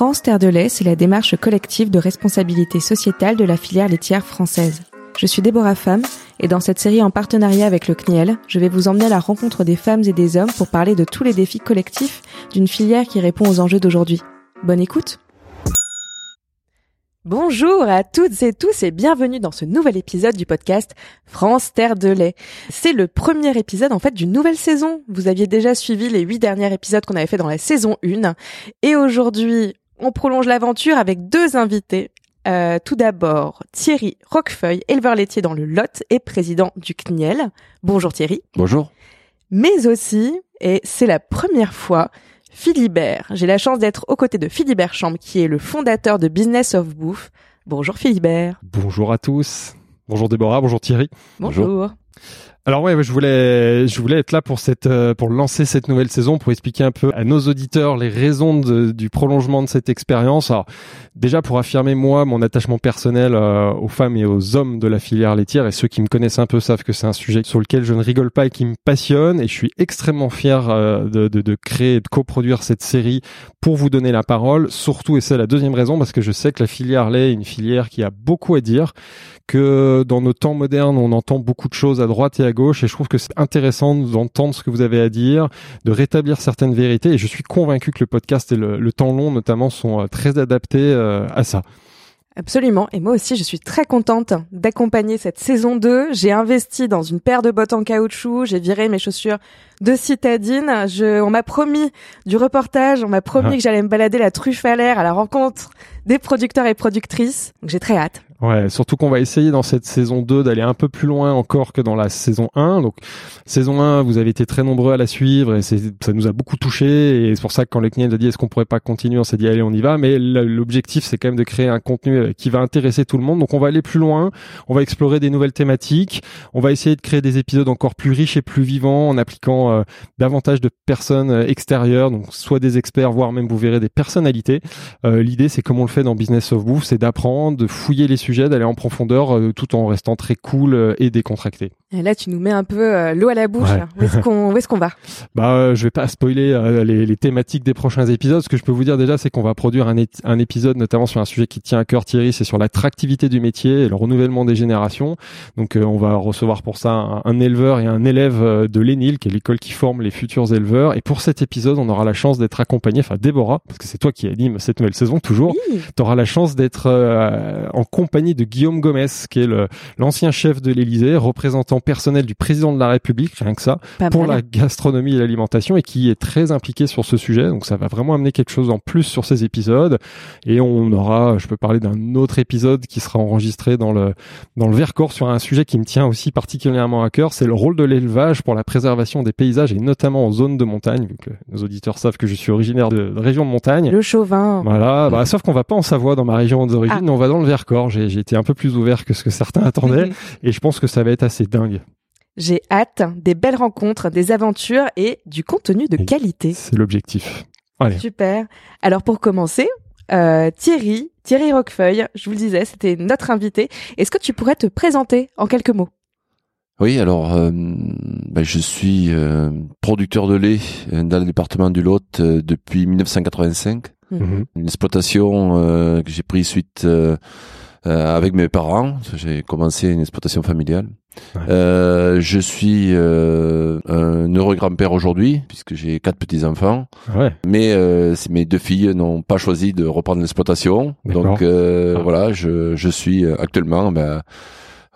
France Terre de lait, c'est la démarche collective de responsabilité sociétale de la filière laitière française. Je suis Déborah Femme et dans cette série en partenariat avec le CNIEL, je vais vous emmener à la rencontre des femmes et des hommes pour parler de tous les défis collectifs d'une filière qui répond aux enjeux d'aujourd'hui. Bonne écoute Bonjour à toutes et tous et bienvenue dans ce nouvel épisode du podcast France Terre de lait. C'est le premier épisode en fait d'une nouvelle saison. Vous aviez déjà suivi les huit derniers épisodes qu'on avait fait dans la saison 1 et aujourd'hui on prolonge l'aventure avec deux invités. Euh, tout d'abord Thierry Roquefeuille, éleveur laitier dans le Lot et président du CNIEL. Bonjour Thierry. Bonjour. Mais aussi, et c'est la première fois, Philibert. J'ai la chance d'être aux côtés de Philibert Chambre, qui est le fondateur de Business of Bouffe. Bonjour Philibert. Bonjour à tous. Bonjour Déborah, bonjour Thierry. Bonjour. Alors ouais, je voulais, être là pour cette, euh, pour lancer cette nouvelle saison, pour expliquer un peu à nos auditeurs les raisons du prolongement de cette expérience. Alors déjà pour affirmer moi mon attachement personnel euh, aux femmes et aux hommes de la filière laitière, et ceux qui me connaissent un peu savent que c'est un sujet sur lequel je ne rigole pas et qui me passionne, et je suis extrêmement fier euh, de, de, créer de coproduire cette série pour vous donner la parole. Surtout, et c'est la deuxième raison, parce que je sais que la filière lait est une filière qui a beaucoup à dire, que dans nos temps modernes, on entend beaucoup de choses à droite et à gauche, et je trouve que c'est intéressant d'entendre ce que vous avez à dire, de rétablir certaines vérités, et je suis convaincu que le podcast et le, temps long notamment sont euh, très adaptés euh, à ça. Absolument. Et moi aussi, je suis très contente d'accompagner cette saison 2. J'ai investi dans une paire de bottes en caoutchouc. J'ai viré mes chaussures de citadine. Je, on m'a promis du reportage. On m'a promis ah. que j'allais me balader la truffe à l'air à la rencontre des producteurs et productrices. Donc j'ai très hâte. Ouais, surtout qu'on va essayer dans cette saison 2 d'aller un peu plus loin encore que dans la saison 1. Donc saison 1, vous avez été très nombreux à la suivre et ça nous a beaucoup touché et c'est pour ça que quand le CNIEL a dit est-ce qu'on pourrait pas continuer, on s'est dit allez on y va. Mais l'objectif c'est quand même de créer un contenu euh, qui va intéresser tout le monde. Donc on va aller plus loin, on va explorer des nouvelles thématiques, on va essayer de créer des épisodes encore plus riches et plus vivants en appliquant euh, davantage de personnes euh, extérieures, donc soit des experts, voire même vous verrez des personnalités. L'idée c'est comme on le fait dans Business of Bouffe, c'est d'apprendre, de fouiller les sujet d'aller en profondeur euh, tout en restant très cool euh, et décontracté. Et là, tu nous mets un peu euh, l'eau à la bouche. Où est-ce qu'on est qu'on va? Bah, je vais pas spoiler les, les, thématiques des prochains épisodes. Ce que je peux vous dire déjà, c'est qu'on va produire un, un, épisode notamment sur un sujet qui tient à cœur Thierry, c'est sur l'attractivité du métier et le renouvellement des générations. Donc, on va recevoir pour ça un, éleveur et un élève de l'ENIL, qui est l'école qui forme les futurs éleveurs. Et pour cet épisode, on aura la chance d'être accompagné, enfin Déborah, parce que c'est toi qui anime cette nouvelle saison toujours. Tu auras la chance d'être en compagnie de Guillaume Gomez, qui est l'ancien chef de l'Élysée, représentant personnel du président de la République, rien que ça, pour la gastronomie et l'alimentation, et qui est très impliqué sur ce sujet. Donc ça va vraiment amener quelque chose en plus sur ces épisodes. Et on aura, je peux parler d'un autre épisode qui sera enregistré dans le dans le Vercors sur un sujet qui me tient aussi particulièrement à cœur, c'est le rôle de l'élevage pour la préservation des paysages et notamment en zone de montagne, vu que nos auditeurs savent que je suis originaire de, région de montagne. Le chauvin. Voilà, bah, sauf qu'on va pas en Savoie dans ma région d'origine, ah. on va dans le Vercors. J'ai été un peu plus ouvert que ce que certains attendaient. et je pense que ça va être assez dingue. J'ai hâte des belles rencontres, des aventures et du contenu de qualité. C'est l'objectif. Super. Alors pour commencer, euh, Thierry, Thierry Roquefeuille, je vous le disais, c'était notre invité. Est-ce que tu pourrais te présenter en quelques mots? Oui, alors euh, ben, je suis euh, producteur de lait dans le département du Lot depuis 1985. Mhm. Une exploitation que j'ai pris suite euh, avec mes parents. J'ai commencé une exploitation familiale. Euh, je suis euh, un heureux grand-père aujourd'hui puisque j'ai quatre petits enfants. Ouais. Mais euh, mes deux filles n'ont pas choisi de reprendre l'exploitation. Donc euh, ah. voilà, je, je suis actuellement ben,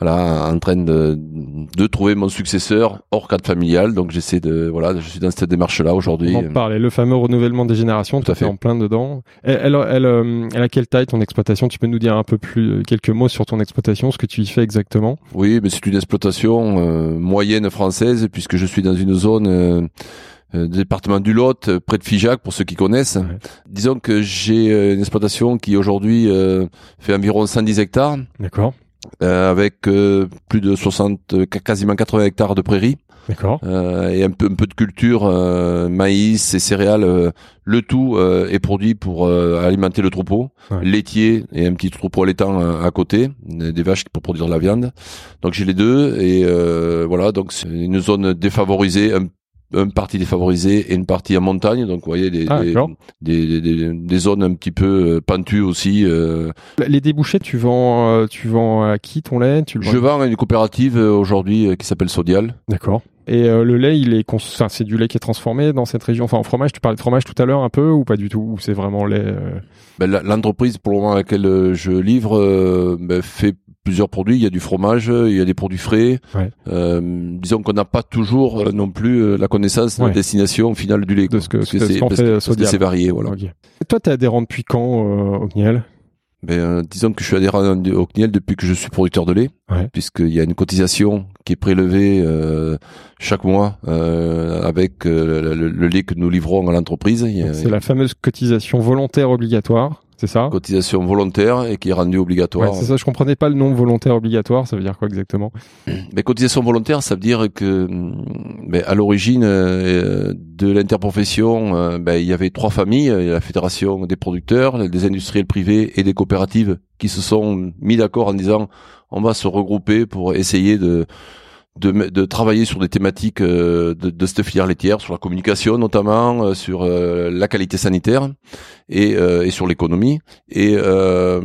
voilà, en train de, de trouver mon successeur hors cadre familial. Donc j'essaie de, voilà, je suis dans cette démarche-là aujourd'hui. On en parle, le fameux renouvellement des générations, tout à fait en plein dedans. Elle, elle, elle, euh, elle, a quelle taille ton exploitation? Tu peux nous dire un peu plus, euh, quelques mots sur ton exploitation, ce que tu y fais exactement? Oui, mais c'est une exploitation euh, moyenne française puisque je suis dans une zone. Euh, département du Lot, près de Figeac, pour ceux qui connaissent. Disons que j'ai une exploitation qui aujourd'hui fait environ 110 hectares. D'accord. Euh, avec euh, plus de 60, quasiment 80 hectares de prairies. D'accord. Euh, et un peu, un peu de culture, maïs et céréales. le tout est produit pour alimenter le troupeau, laitier et un petit troupeau laitant à côté, des vaches pour produire de la viande. Donc j'ai les deux et voilà. Donc c'est une zone défavorisée, un une partie défavorisée et une partie en montagne. Donc, vous voyez, des, Ah, des, des, des- des zones un petit peu euh, pentues aussi. euh. Les débouchés, tu vends, euh, tu vends à qui ton lait? Tu le Je vends à une coopérative aujourd'hui qui s'appelle Sodial. D'accord. Et euh, le lait, il est, cons- enfin, c'est du lait qui est transformé dans cette région? Enfin, en fromage, tu parlais de fromage tout à l'heure un peu ou pas du tout? Ou c'est vraiment lait euh, Ben, L'entreprise pour le moment à laquelle je livre ben, fait plusieurs produits. Il y a du fromage, il y a des produits frais. Ouais. Euh, disons qu'on n'a pas toujours euh, non plus euh, la connaissance de Ouais. la destination finale du lait. De ce que- Parce ce que- ce c'est euh, c'est varié. Voilà. Et toi, t'es adhérent depuis quand euh, au CNIEL Ben, euh, disons que je suis adhérent de- au CNIEL depuis que je suis producteur de lait, Ouais. puisqu'il y a une cotisation qui est prélevée euh, chaque mois euh, avec euh, le, le lait que nous livrons à l'entreprise. C'est la fameuse cotisation volontaire obligatoire, c'est ça cotisation volontaire et qui est rendue obligatoire. Ouais, c'est ça, je comprenais pas le nom volontaire obligatoire, ça veut dire quoi exactement Mais cotisation volontaire, ça veut dire que hum, ben, à l'origine euh, de l'interprofession, euh, ben, il y avait trois familles, la fédération des producteurs, des industriels privés et des coopératives qui se sont mis d'accord en disant on va se regrouper pour essayer de de, de travailler sur des thématiques euh, de, de cette filière laitière, sur la communication notamment, euh, sur euh, la qualité sanitaire et, euh, et sur l'économie. Et, euh,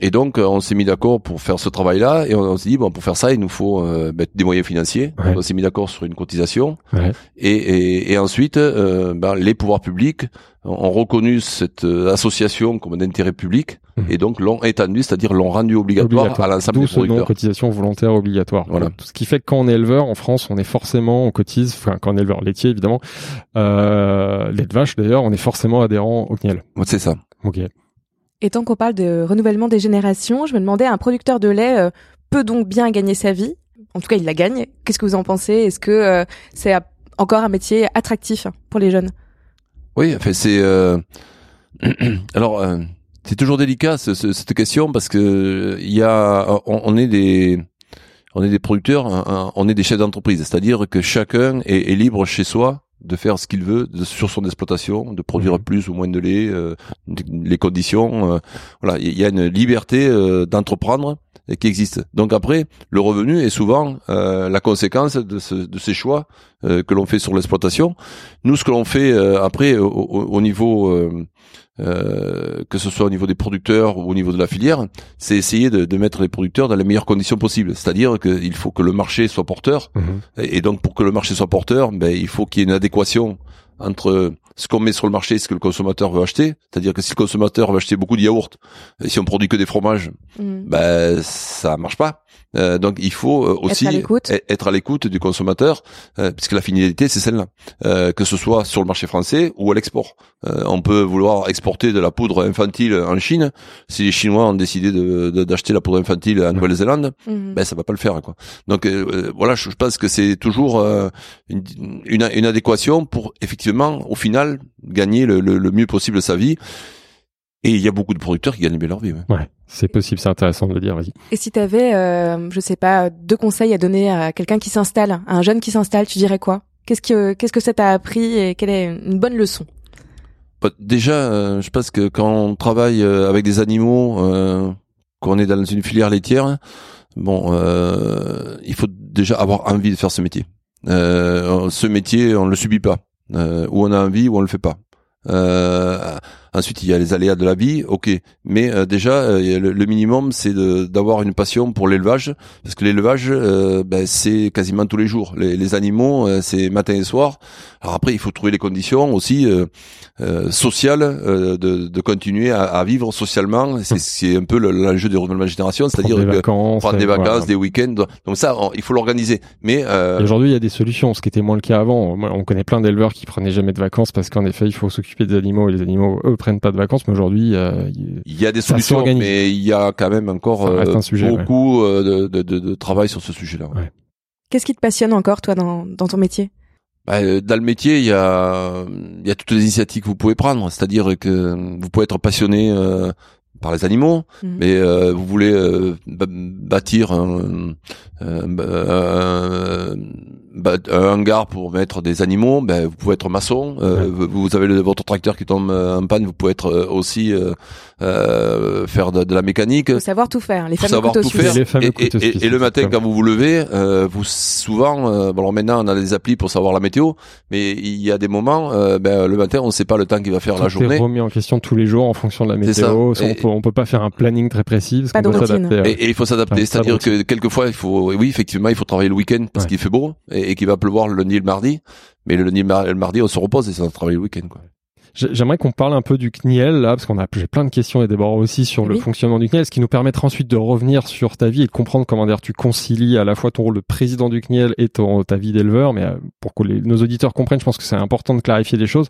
et donc on s'est mis d'accord pour faire ce travail-là et on, on s'est dit bon pour faire ça il nous faut euh, ben, des moyens financiers. Ouais. On s'est mis d'accord sur une cotisation Ouais. et, et, et ensuite euh, ben, les pouvoirs publics ont reconnu cette euh, association comme d'intérêt public Mhm. et donc l'ont étendu, c'est-à-dire l'ont rendu obligatoire, à l'ensemble des nom producteurs. cotisation volontaire obligatoire. Voilà. Tout ce qui fait que quand on est éleveur en France, on est forcément, on cotise, enfin quand on est éleveur laitier évidemment, euh, lait de vache d'ailleurs, on est forcément adhérent au CNIEL. Ouais, C'est ça. Ok. Et tant qu'on parle de renouvellement des générations, je me demandais, un producteur de lait euh, peut donc bien gagner sa vie? En tout cas, il la gagne. Qu'est-ce que vous en pensez? Est-ce que euh, c'est encore un métier attractif pour les jeunes? Oui, enfin c'est euh, alors euh, c'est toujours délicat ce- ce- cette question parce que il y a on, est des on est des producteurs, on est des chefs d'entreprise, c'est-à-dire que chacun est libre chez soi de faire ce qu'il veut de- sur son exploitation, de produire Mhm. plus ou moins de lait, euh, les conditions. euh, voilà, il y a une liberté euh, d'entreprendre qui existe. Donc après, le revenu est souvent euh, la conséquence de, ce- de ces choix euh, que l'on fait sur l'exploitation. Nous, ce que l'on fait euh, après au, au- au niveau euh, que ce soit au niveau des producteurs ou au niveau de la filière, c'est essayer de, de mettre les producteurs dans les meilleures conditions possibles. C'est-à-dire qu'il faut que le marché soit porteur, Mhm. et et donc pour que le marché soit porteur, ben, il faut qu'il y ait une adéquation entre ce qu'on met sur le marché et ce que le consommateur veut acheter. C'est-à-dire que si le consommateur veut acheter beaucoup de yaourts, et si on produit que des fromages, Mm. ben ça marche pas. Euh, donc il faut euh, aussi e- être à l'écoute du consommateur, euh, puisque la finalité c'est celle-là, Euh, que ce soit sur le marché français ou à l'export. Euh, on peut vouloir exporter de la poudre infantile en Chine. Si les Chinois ont décidé de- de- d'acheter la poudre infantile en Nouvelle-Zélande, Mhm. ben ça va pas le faire quoi. Donc voilà, je, je pense que c'est toujours euh, une, une, une adéquation pour effectivement au final gagner le, le, le mieux possible sa vie. Et il y a beaucoup de producteurs qui gagnent bien leur vie. ouais. Ouais, c'est possible, c'est intéressant de le dire, vas-y. Et si tu avais, euh, je sais pas, deux conseils à donner à quelqu'un qui s'installe, à un jeune qui s'installe, tu dirais quoi? Qu'est-ce que qu'est-ce que ça t'a appris et quelle est une bonne leçon? Bah, Déjà, euh, je pense que quand on travaille euh, avec des animaux, euh, qu'on est dans une filière laitière, bon, euh, il faut déjà avoir envie de faire ce métier. Euh, ce métier, on le subit pas. Euh, ou on a envie, ou on le fait pas. Euh, ensuite, il y a les aléas de la vie, ok. Mais euh, déjà, euh, le, le minimum, c'est d'avoir une passion pour l'élevage, parce que l'élevage, euh, ben, c'est quasiment tous les jours. Les, les animaux, euh, c'est matin et soir. Alors après, il faut trouver les conditions aussi euh, euh, sociales euh, de, de continuer à, à vivre socialement. C'est c'est un peu le- l'enjeu du renouvellement de génération, c'est-à-dire Prendre des vacances, voilà. des week-ends. Donc ça, on- il faut l'organiser. Mais euh, Aujourd'hui, il y a des solutions, ce qui était moins le cas avant. On connaît plein d'éleveurs qui prenaient jamais de vacances parce qu'en effet, il faut s'occuper des animaux et les animaux, eux, prennent pas de vacances. Mais aujourd'hui, euh, il- y a des solutions, mais il y a quand même encore euh, sujet, beaucoup euh, de, de, de, de travail sur ce sujet-là. ouais. Ouais. Qu'est-ce qui te passionne encore toi dans dans ton métier? Bah, dans le métier, il y a, il y a toutes les initiatives que vous pouvez prendre. C'est-à-dire que vous pouvez être passionné euh, par les animaux, Mhm. mais euh, vous voulez euh, bâtir un, un- un- bah, un hangar pour mettre des animaux, ben, vous pouvez être maçon. Euh, Vous avez le, votre tracteur qui tombe en panne, vous pouvez être euh, aussi euh, euh, faire de, la mécanique. Faut savoir tout faire. Les fameux savoir tout faire. Et, et, le matin, quand vous vous levez, euh, vous souvent, euh, bon alors maintenant on a des applis pour savoir la météo, mais il y a des moments, ben, le matin on ne sait pas le temps qu'il va faire tout la journée. Est remis en question tous les jours en fonction de la météo. on, peut, on peut pas faire un planning très précis. Pas de Et, il faut s'adapter. C'est-à-dire que quelquefois il faut, oui effectivement, il faut travailler le week-end parce qu'il fait beau et, qu'il va pleuvoir le lundi et le mardi. Mais le lundi et le mardi, on se repose et ça va travailler le week-end. Quoi. J'aimerais qu'on parle un peu du CNIEL là, parce qu'on a j'ai plein de questions et des bords aussi sur le fonctionnement du CNIEL, ce qui nous permettra ensuite de revenir sur ta vie et de comprendre comment dire tu concilies à la fois ton rôle de président du CNIEL et ton, ta vie d'éleveur. Mais euh, pour que nos auditeurs comprennent, je pense que c'est important de clarifier des choses.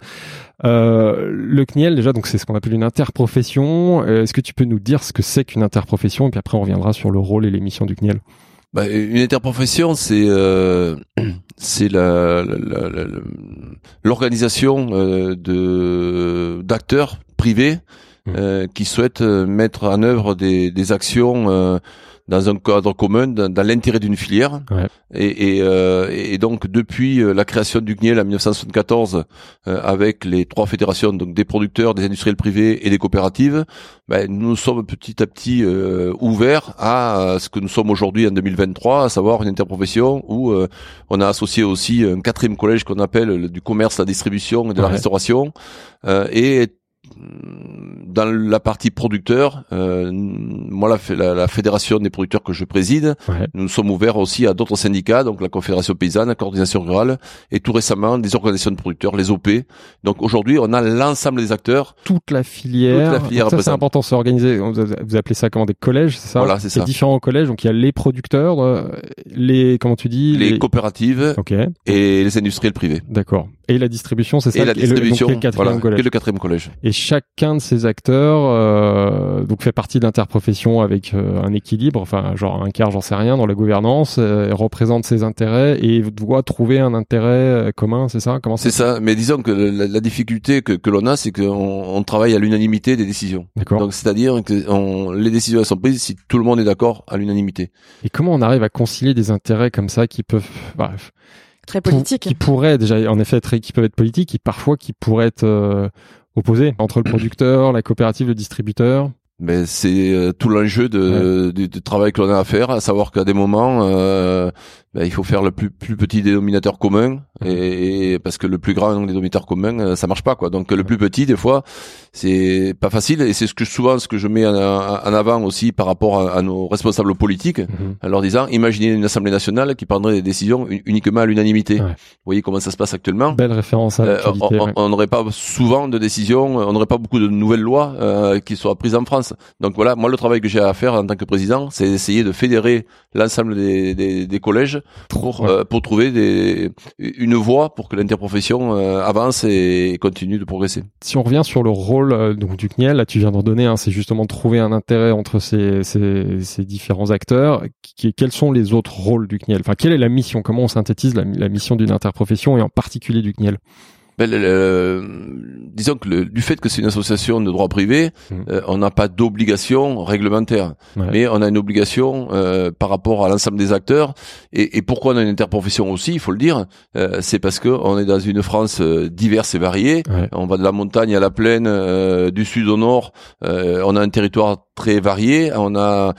Euh, le CNIEL déjà, donc c'est ce qu'on appelle une interprofession. Euh, est-ce que tu peux nous dire ce que c'est qu'une interprofession? Et puis après on reviendra sur le rôle et les missions du CNIEL bah, une interprofession, c'est euh, c'est la, l'organisation euh, de d'acteurs privés mmh. euh, qui souhaitent mettre en œuvre des, des actions dans un cadre commun, dans, l'intérêt d'une filière. Et, et, euh, et, donc depuis euh, la création du CNIEL en 1974, euh, avec les trois fédérations, donc des producteurs, des industriels privés et des coopératives, ben, nous sommes petit à petit ouverts à ce que nous sommes aujourd'hui en 2023, à savoir une interprofession où on a associé aussi un quatrième collège qu'on appelle du commerce, la distribution et de la restauration, et dans la partie producteur, euh, moi la, la, fédération des producteurs que je préside, nous sommes ouverts aussi à d'autres syndicats, donc la Confédération paysanne, la coordination rurale, et tout récemment des organisations de producteurs, les OP. Donc aujourd'hui, on a l'ensemble des acteurs. Toute la filière. Toute la filière. c'est important, c'est organisé. Vous appelez ça comment des collèges, c'est ça Voilà, c'est ça. différents collèges. Donc il y a les producteurs, euh, les comment tu dis Les, coopératives. Et les industriels privés. D'accord. Et la distribution, c'est ça. Et la distribution, le, quatrième collège. le quatrième collège. Et chacun de ces acteurs euh, donc fait partie d'interprofession avec euh, un équilibre, enfin genre un quart, j'en sais rien, dans la gouvernance, euh, représente ses intérêts et doit trouver un intérêt euh, commun, c'est ça? Comment C'est ça. Mais disons que la, difficulté que, que l'on a, c'est qu'on on travaille à l'unanimité des décisions. D'accord. Donc c'est-à-dire que on, les décisions sont prises si tout le monde est d'accord à l'unanimité. Et comment on arrive à concilier des intérêts comme ça qui peuvent bref très politique. Qui pourraient déjà, en effet, très, qui peuvent être politiques, et parfois qui pourraient être euh, opposés entre le producteur, la coopérative, le distributeur. Mais c'est euh, tout l'enjeu de, du, travail que l'on a à faire, à savoir qu'à des moments, euh, ben, il faut faire le plus, plus petit dénominateur commun mhm. et, parce que le plus grand dénominateur commun euh, ça marche pas quoi. Donc le plus petit des fois c'est pas facile. Et c'est ce que souvent ce que je mets en, avant aussi par rapport à, nos responsables politiques mhm. en leur disant imaginez une assemblée nationale qui prendrait des décisions uniquement à l'unanimité. Vous voyez comment ça se passe actuellement? Belle référence à euh, on n'aurait pas souvent de décisions on n'aurait pas beaucoup de nouvelles lois euh, qui soient prises en France. Donc voilà moi le travail que j'ai à faire en tant que président c'est essayer de fédérer l'ensemble des, des, des collèges pour euh, pour trouver des, une voie pour que l'interprofession euh, avance et continue de progresser. Si on revient sur le rôle euh, du CNIEL, là tu viens d'en donner, hein, c'est justement de trouver un intérêt entre ces, ces, différents acteurs. Quels sont les autres rôles du CNIEL? Enfin, quelle est la mission? Comment on synthétise la, la mission d'une interprofession et en particulier du CNIEL? Ben, disons que le, du fait que c'est une association de droit privé, mmh. euh, on n'a pas d'obligation réglementaire, mais on a une obligation euh, par rapport à l'ensemble des acteurs. Et, et, pourquoi on a une interprofession aussi, il faut le dire, euh, c'est parce que on est dans une France diverse et variée. On va de la montagne à la plaine, du sud au nord. on a un territoire très varié. On a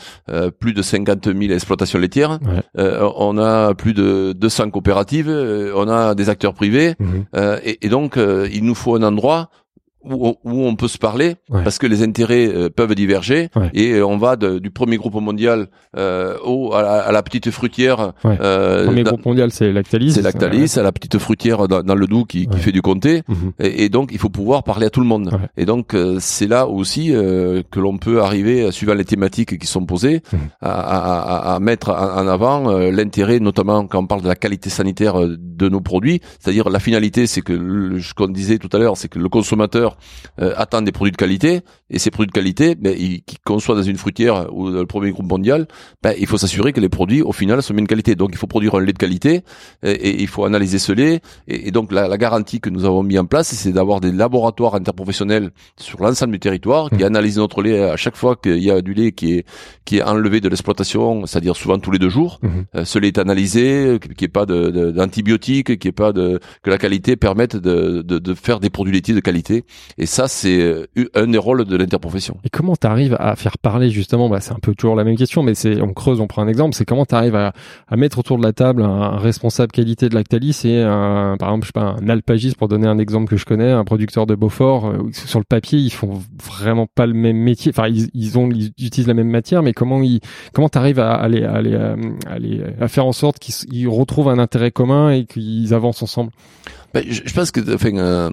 plus de 50 000 exploitations laitières. on a plus de 200 coopératives. on a des acteurs privés. Mmh. et, et donc, euh, il nous faut un endroit où, on peut se parler parce que les intérêts euh, peuvent diverger et euh, on va du premier groupe mondial euh, au à la, petite fruitière. le premier groupe mondial c'est Lactalis. C'est Lactalis, à la petite fruitière dans, le Doubs qui, qui fait du comté mhm. et, donc il faut pouvoir parler à tout le monde. Et donc c'est là aussi que l'on peut arriver, suivant les thématiques qui sont posées, mhm. à, à, à, mettre en, avant l'intérêt, notamment quand on parle de la qualité sanitaire de nos produits. C'est-à-dire la finalité, c'est que ce qu'on disait tout à l'heure, c'est que le consommateur distributeurs attendent des produits de qualité et ces produits de qualité, ben, qu'on soit dans une fruitière ou dans le premier groupe mondial, ben, il faut s'assurer que les produits au final sont bien de qualité. Donc il faut produire un lait de qualité et, il faut analyser ce lait. Et, donc la, la, garantie que nous avons mis en place, c'est d'avoir des laboratoires interprofessionnels sur l'ensemble du territoire qui mmh. analysent notre lait à chaque fois qu'il y a du lait qui est qui est enlevé de l'exploitation, c'est-à-dire souvent tous les deux jours. Mmh. Euh, ce lait est analysé, qu'il n'y ait pas d'antibiotiques, de, qu'il n'y ait pas de que la qualité permette de, de, de faire des produits laitiers de qualité. Et ça, c'est euh, un des rôles de l'interprofession. Et comment tu arrives à faire parler justement bah, C'est un peu toujours la même question, mais c'est on creuse, on prend un exemple. C'est comment tu arrives à, à, mettre autour de la table un, responsable qualité de Lactalis et un, par exemple, je sais pas, un Alpagis pour donner un exemple que je connais, un producteur de Beaufort. Euh, sur le papier, ils font vraiment pas le même métier. Enfin, ils, ils ont, ils utilisent la même matière, mais comment ils, comment t'arrives à à aller, à, aller, à faire en sorte qu'ils retrouvent un intérêt commun et qu'ils avancent ensemble? Ben, je, je, pense que, enfin, euh, euh,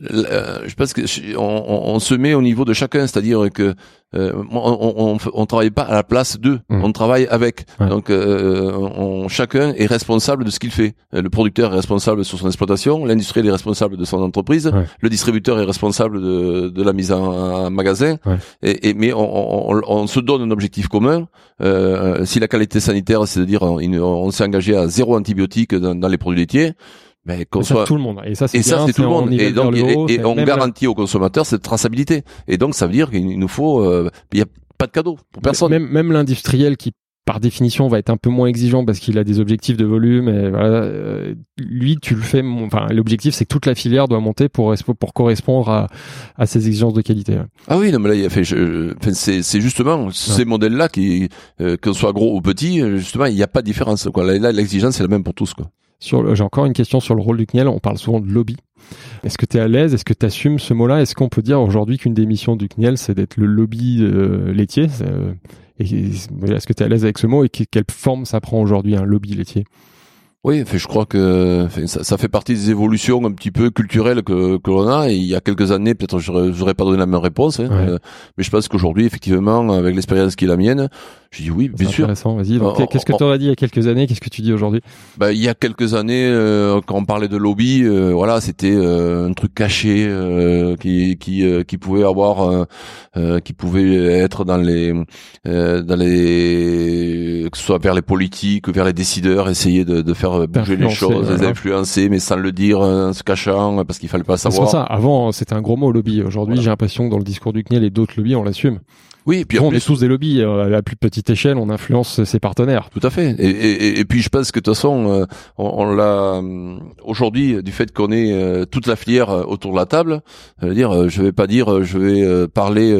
je pense que on, on, se met au niveau de chacun, c'est-à-dire que euh, on, on, on, travaille pas à la place d'eux, mmh. on travaille avec. Donc euh, on, chacun est responsable de ce qu'il fait. Le producteur est responsable sur son exploitation, l'industriel est responsable de son entreprise, le distributeur est responsable de, de la mise en, magasin. Et, et, mais on, se donne un objectif commun. Euh, si la qualité sanitaire, c'est-à-dire on, s'est engagé à zéro antibiotique dans, dans les produits laitiers mais qu'on soit tout le monde. Et ça c'est ça c'est tout le monde. Et donc et, on garantit aux consommateurs cette traçabilité. Et donc ça veut dire qu'il nous faut euh, il y a pas de cadeau pour personne. même même l'industriel qui par définition va être un peu moins exigeant parce qu'il a des objectifs de volume et voilà euh, lui tu le fais enfin l'objectif c'est que toute la filière doit monter pour pour correspondre à à ces exigences de qualité ah oui non mais là il a fait c'est c'est justement ces modèles là qui euh, qu'on soit gros ou petit justement il n'y a pas de différence quoi. Là l'exigence c'est la même pour tous quoi j'ai encore une question sur le rôle du CNIEL. On parle souvent de lobby. Est-ce que tu es à l'aise? Est-ce que tu assumes ce mot-là? Est-ce qu'on peut dire aujourd'hui qu'une des missions du CNIEL, c'est d'être le lobby euh, laitier? Euh, Est-ce que tu es à l'aise avec ce mot et quelle forme ça prend aujourd'hui un lobby laitier? Oui, je crois que ça, fait partie des évolutions un petit peu culturelles que, que l'on a. Et il y a quelques années, peut-être j'aurais pas donné la même réponse, hein, euh, mais je pense qu'aujourd'hui, effectivement, avec l'expérience qui est la mienne, je dis oui, bien sûr. Intéressant. Vas-y. Qu'est-ce que tu aurais dit il y a quelques années? Qu'est-ce que tu dis aujourd'hui? Bah, il y a quelques années, euh, quand on parlait de lobby, euh, voilà, c'était euh, un truc caché qui qui qui pouvait avoir, qui pouvait être dans les dans les que ce soit vers les politiques, vers les décideurs, essayer de, de faire bouger les choses, les influencer, mais sans le dire, en se cachant, parce qu'il fallait pas savoir. C'est ça. Avant, c'était un gros mot lobby. Aujourd'hui, j'ai l'impression que dans le discours du CNIEL et d'autres lobbies, on l'assume. Oui, et puis on est tous des lobbies euh, à la plus petite échelle, on influence ses partenaires. Tout à fait. Et, et, et puis je pense que de toute façon, euh, on, on l'a euh, aujourd'hui du fait qu'on est toute la filière autour de la table. Je veux dire, je vais pas dire, je vais parler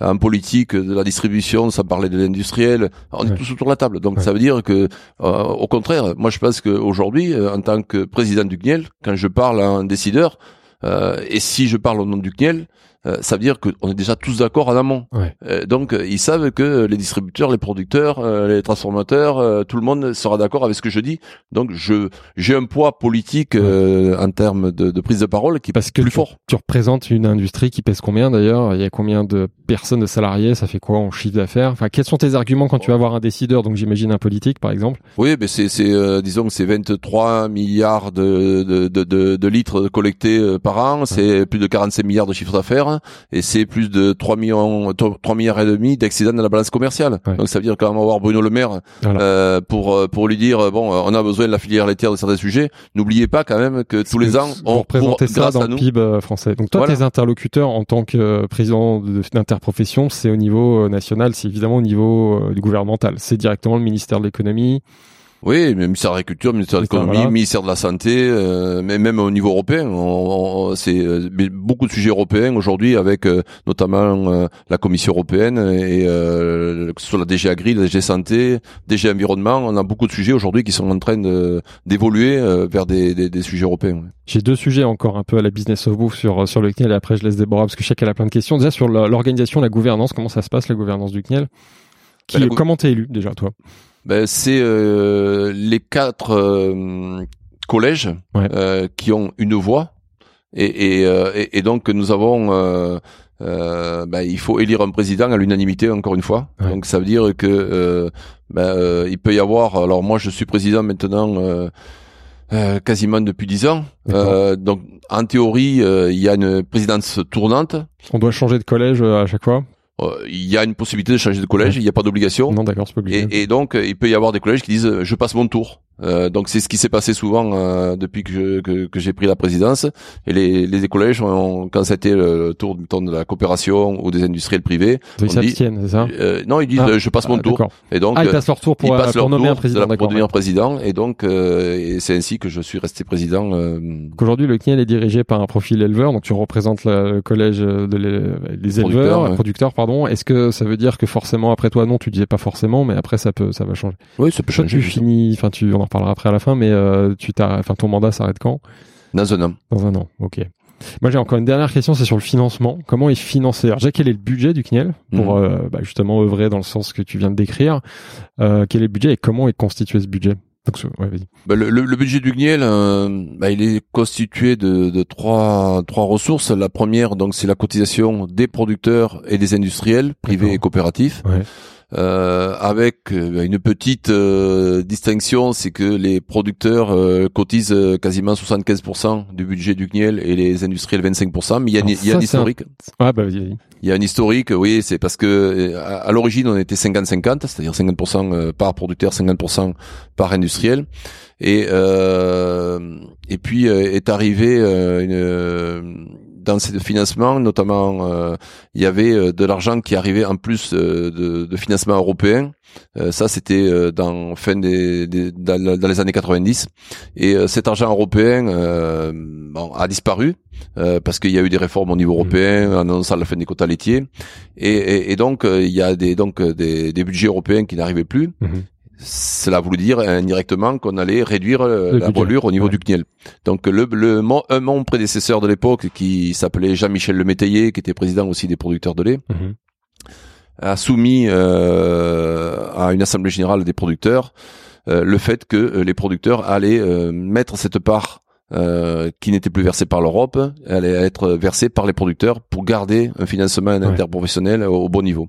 à un politique de la distribution sans parler de l'industriel. On est tous autour de la table. Donc ça veut dire que, au contraire, moi je pense qu'aujourd'hui, en tant que président du CNIEL, quand je parle à un décideur, et si je parle au nom du CNIEL, euh, ça veut dire qu'on est déjà tous d'accord en amont. Euh, donc euh, ils savent que les distributeurs, les producteurs, les transformateurs, tout le monde sera d'accord avec ce que je dis. Donc je j'ai un poids politique en termes de, de, prise de parole qui Parce que plus fort. Tu représentes une industrie qui pèse combien d'ailleurs? Il y a combien de personnes de salariés? Ça fait quoi en chiffre d'affaires? Enfin, quels sont tes arguments quand tu vas voir un décideur Donc j'imagine un politique par exemple? Oui, mais c'est c'est disons que c'est 23 milliards de de, de, de litres collectés par an. C'est plus de 45 milliards de chiffre d'affaires et c'est plus de 3 millions 3 milliards et demi d'excédents dans la balance commerciale. Donc ça veut dire quand même avoir Bruno Le Maire euh, pour euh, pour lui dire euh, bon on a besoin de la filière laitière de certains sujets. N'oubliez pas quand même que tous les ans on représente ça dans le PIB français. Donc toi tes interlocuteurs en tant que président d'interprofession, c'est au niveau national, c'est évidemment au niveau du gouvernemental, c'est directement le ministère de l'économie. Oui, ministère de l'Agriculture, ministère de l'Économie, ministère de la Santé, euh, mais même au niveau européen, c'est euh, beaucoup de sujets européens aujourd'hui avec euh, notamment la Commission européenne et que ce soit la DG Agri, la DG Santé, DG Environnement, on a beaucoup de sujets aujourd'hui qui sont en train d'évoluer vers des, des, des, sujets européens. J'ai deux sujets encore un peu à la business of bouffe sur sur le CNIEL et après je laisse Déborah parce que chacun a plein de questions. Déjà sur l'organisation, la gouvernance, comment ça se passe la gouvernance du CNIEL Qui, bah, Comment t'es élu déjà toi? Ben, c'est euh, les quatre euh, collèges euh, qui ont une voix et, et, et, donc nous avons ben, il faut élire un président à l'unanimité encore une fois. Donc ça veut dire que ben, il peut y avoir. Alors moi je suis président maintenant euh, quasiment depuis dix ans. Euh, donc, en théorie, euh, il y a une présidence tournante. On doit changer de collège à chaque fois? Il y a une possibilité de changer de collège, il n'y a pas d'obligation. Non, d'accord, c'est pas obligé. Et, et, donc, il peut y avoir des collèges qui disent, je passe mon tour. Euh, donc c'est ce qui s'est passé souvent euh, depuis que, que, que j'ai pris la présidence. Et les, les collèges, ont, quand c'était le tour du temps de la coopération ou des industriels privés, ils s'abstiennent, c'est ça euh, Non, ils disent ah, je passe mon ah, tour. Et donc ah, ils passent leur tour pour, euh, pour nommer un président, pour devenir président. Et donc euh, c'est ainsi que je suis resté président. Aujourd'hui, le CNIEL est dirigé par un profil éleveur, donc tu représentes le collège de les, éleveurs, producteurs, pardon. Est-ce que ça veut dire que forcément après toi, non, tu disais pas forcément, mais après ça peut, ça va changer. Oui, ça peut changer. Tu finis, enfin tu en reparlera après à la fin, mais euh, tu t'as, enfin ton mandat s'arrête quand? Dans un an. Dans un an, ok. Moi, j'ai encore une dernière question, c'est sur le financement. Comment est financé? Alors, déjà, quel est le budget du CNIEL pour mhm. euh, bah, justement œuvrer dans le sens que tu viens de décrire? Euh, Quel est le budget et comment est constitué ce budget? Ouais, bah, le, le, budget du CNIEL, bah, il est constitué de, de, trois, trois ressources. La première, donc, c'est la cotisation des producteurs et des industriels, privés et coopératifs. Ouais. Euh, avec euh, une petite euh, distinction, c'est que les producteurs cotisent quasiment 75% du budget du CNIEL et les industriels 25%, mais il y a, y a un historique. Ah bah, il y a un historique, oui, c'est parce que à, l'origine on était 50-50, c'est-à-dire 50%, par producteur, 50% par industriel, et et puis est arrivé une dans ces financements, notamment, euh, il y avait euh, de l'argent qui arrivait en plus euh, de, de financement européen. ça, c'était dans fin des, dans, les années 90. Et cet argent européen bon, a disparu parce qu'il y a eu des réformes au niveau mmh. européen, en annonçant la fin des quotas laitiers. Et, et, donc, il y a des donc des, des budgets européens qui n'arrivaient plus. Mmh cela voulait dire indirectement qu'on allait réduire euh, la voilure au niveau du CNIEL. Donc le, le un mon prédécesseur de l'époque qui s'appelait Jean-Michel Le Métayer, qui était président aussi des producteurs de lait, mhm. a soumis euh, à une assemblée générale des producteurs euh, le fait que les producteurs allaient mettre cette part euh, qui n'était plus versée par l'Europe, allait être versée par les producteurs pour garder un financement interprofessionnel au, bon niveau.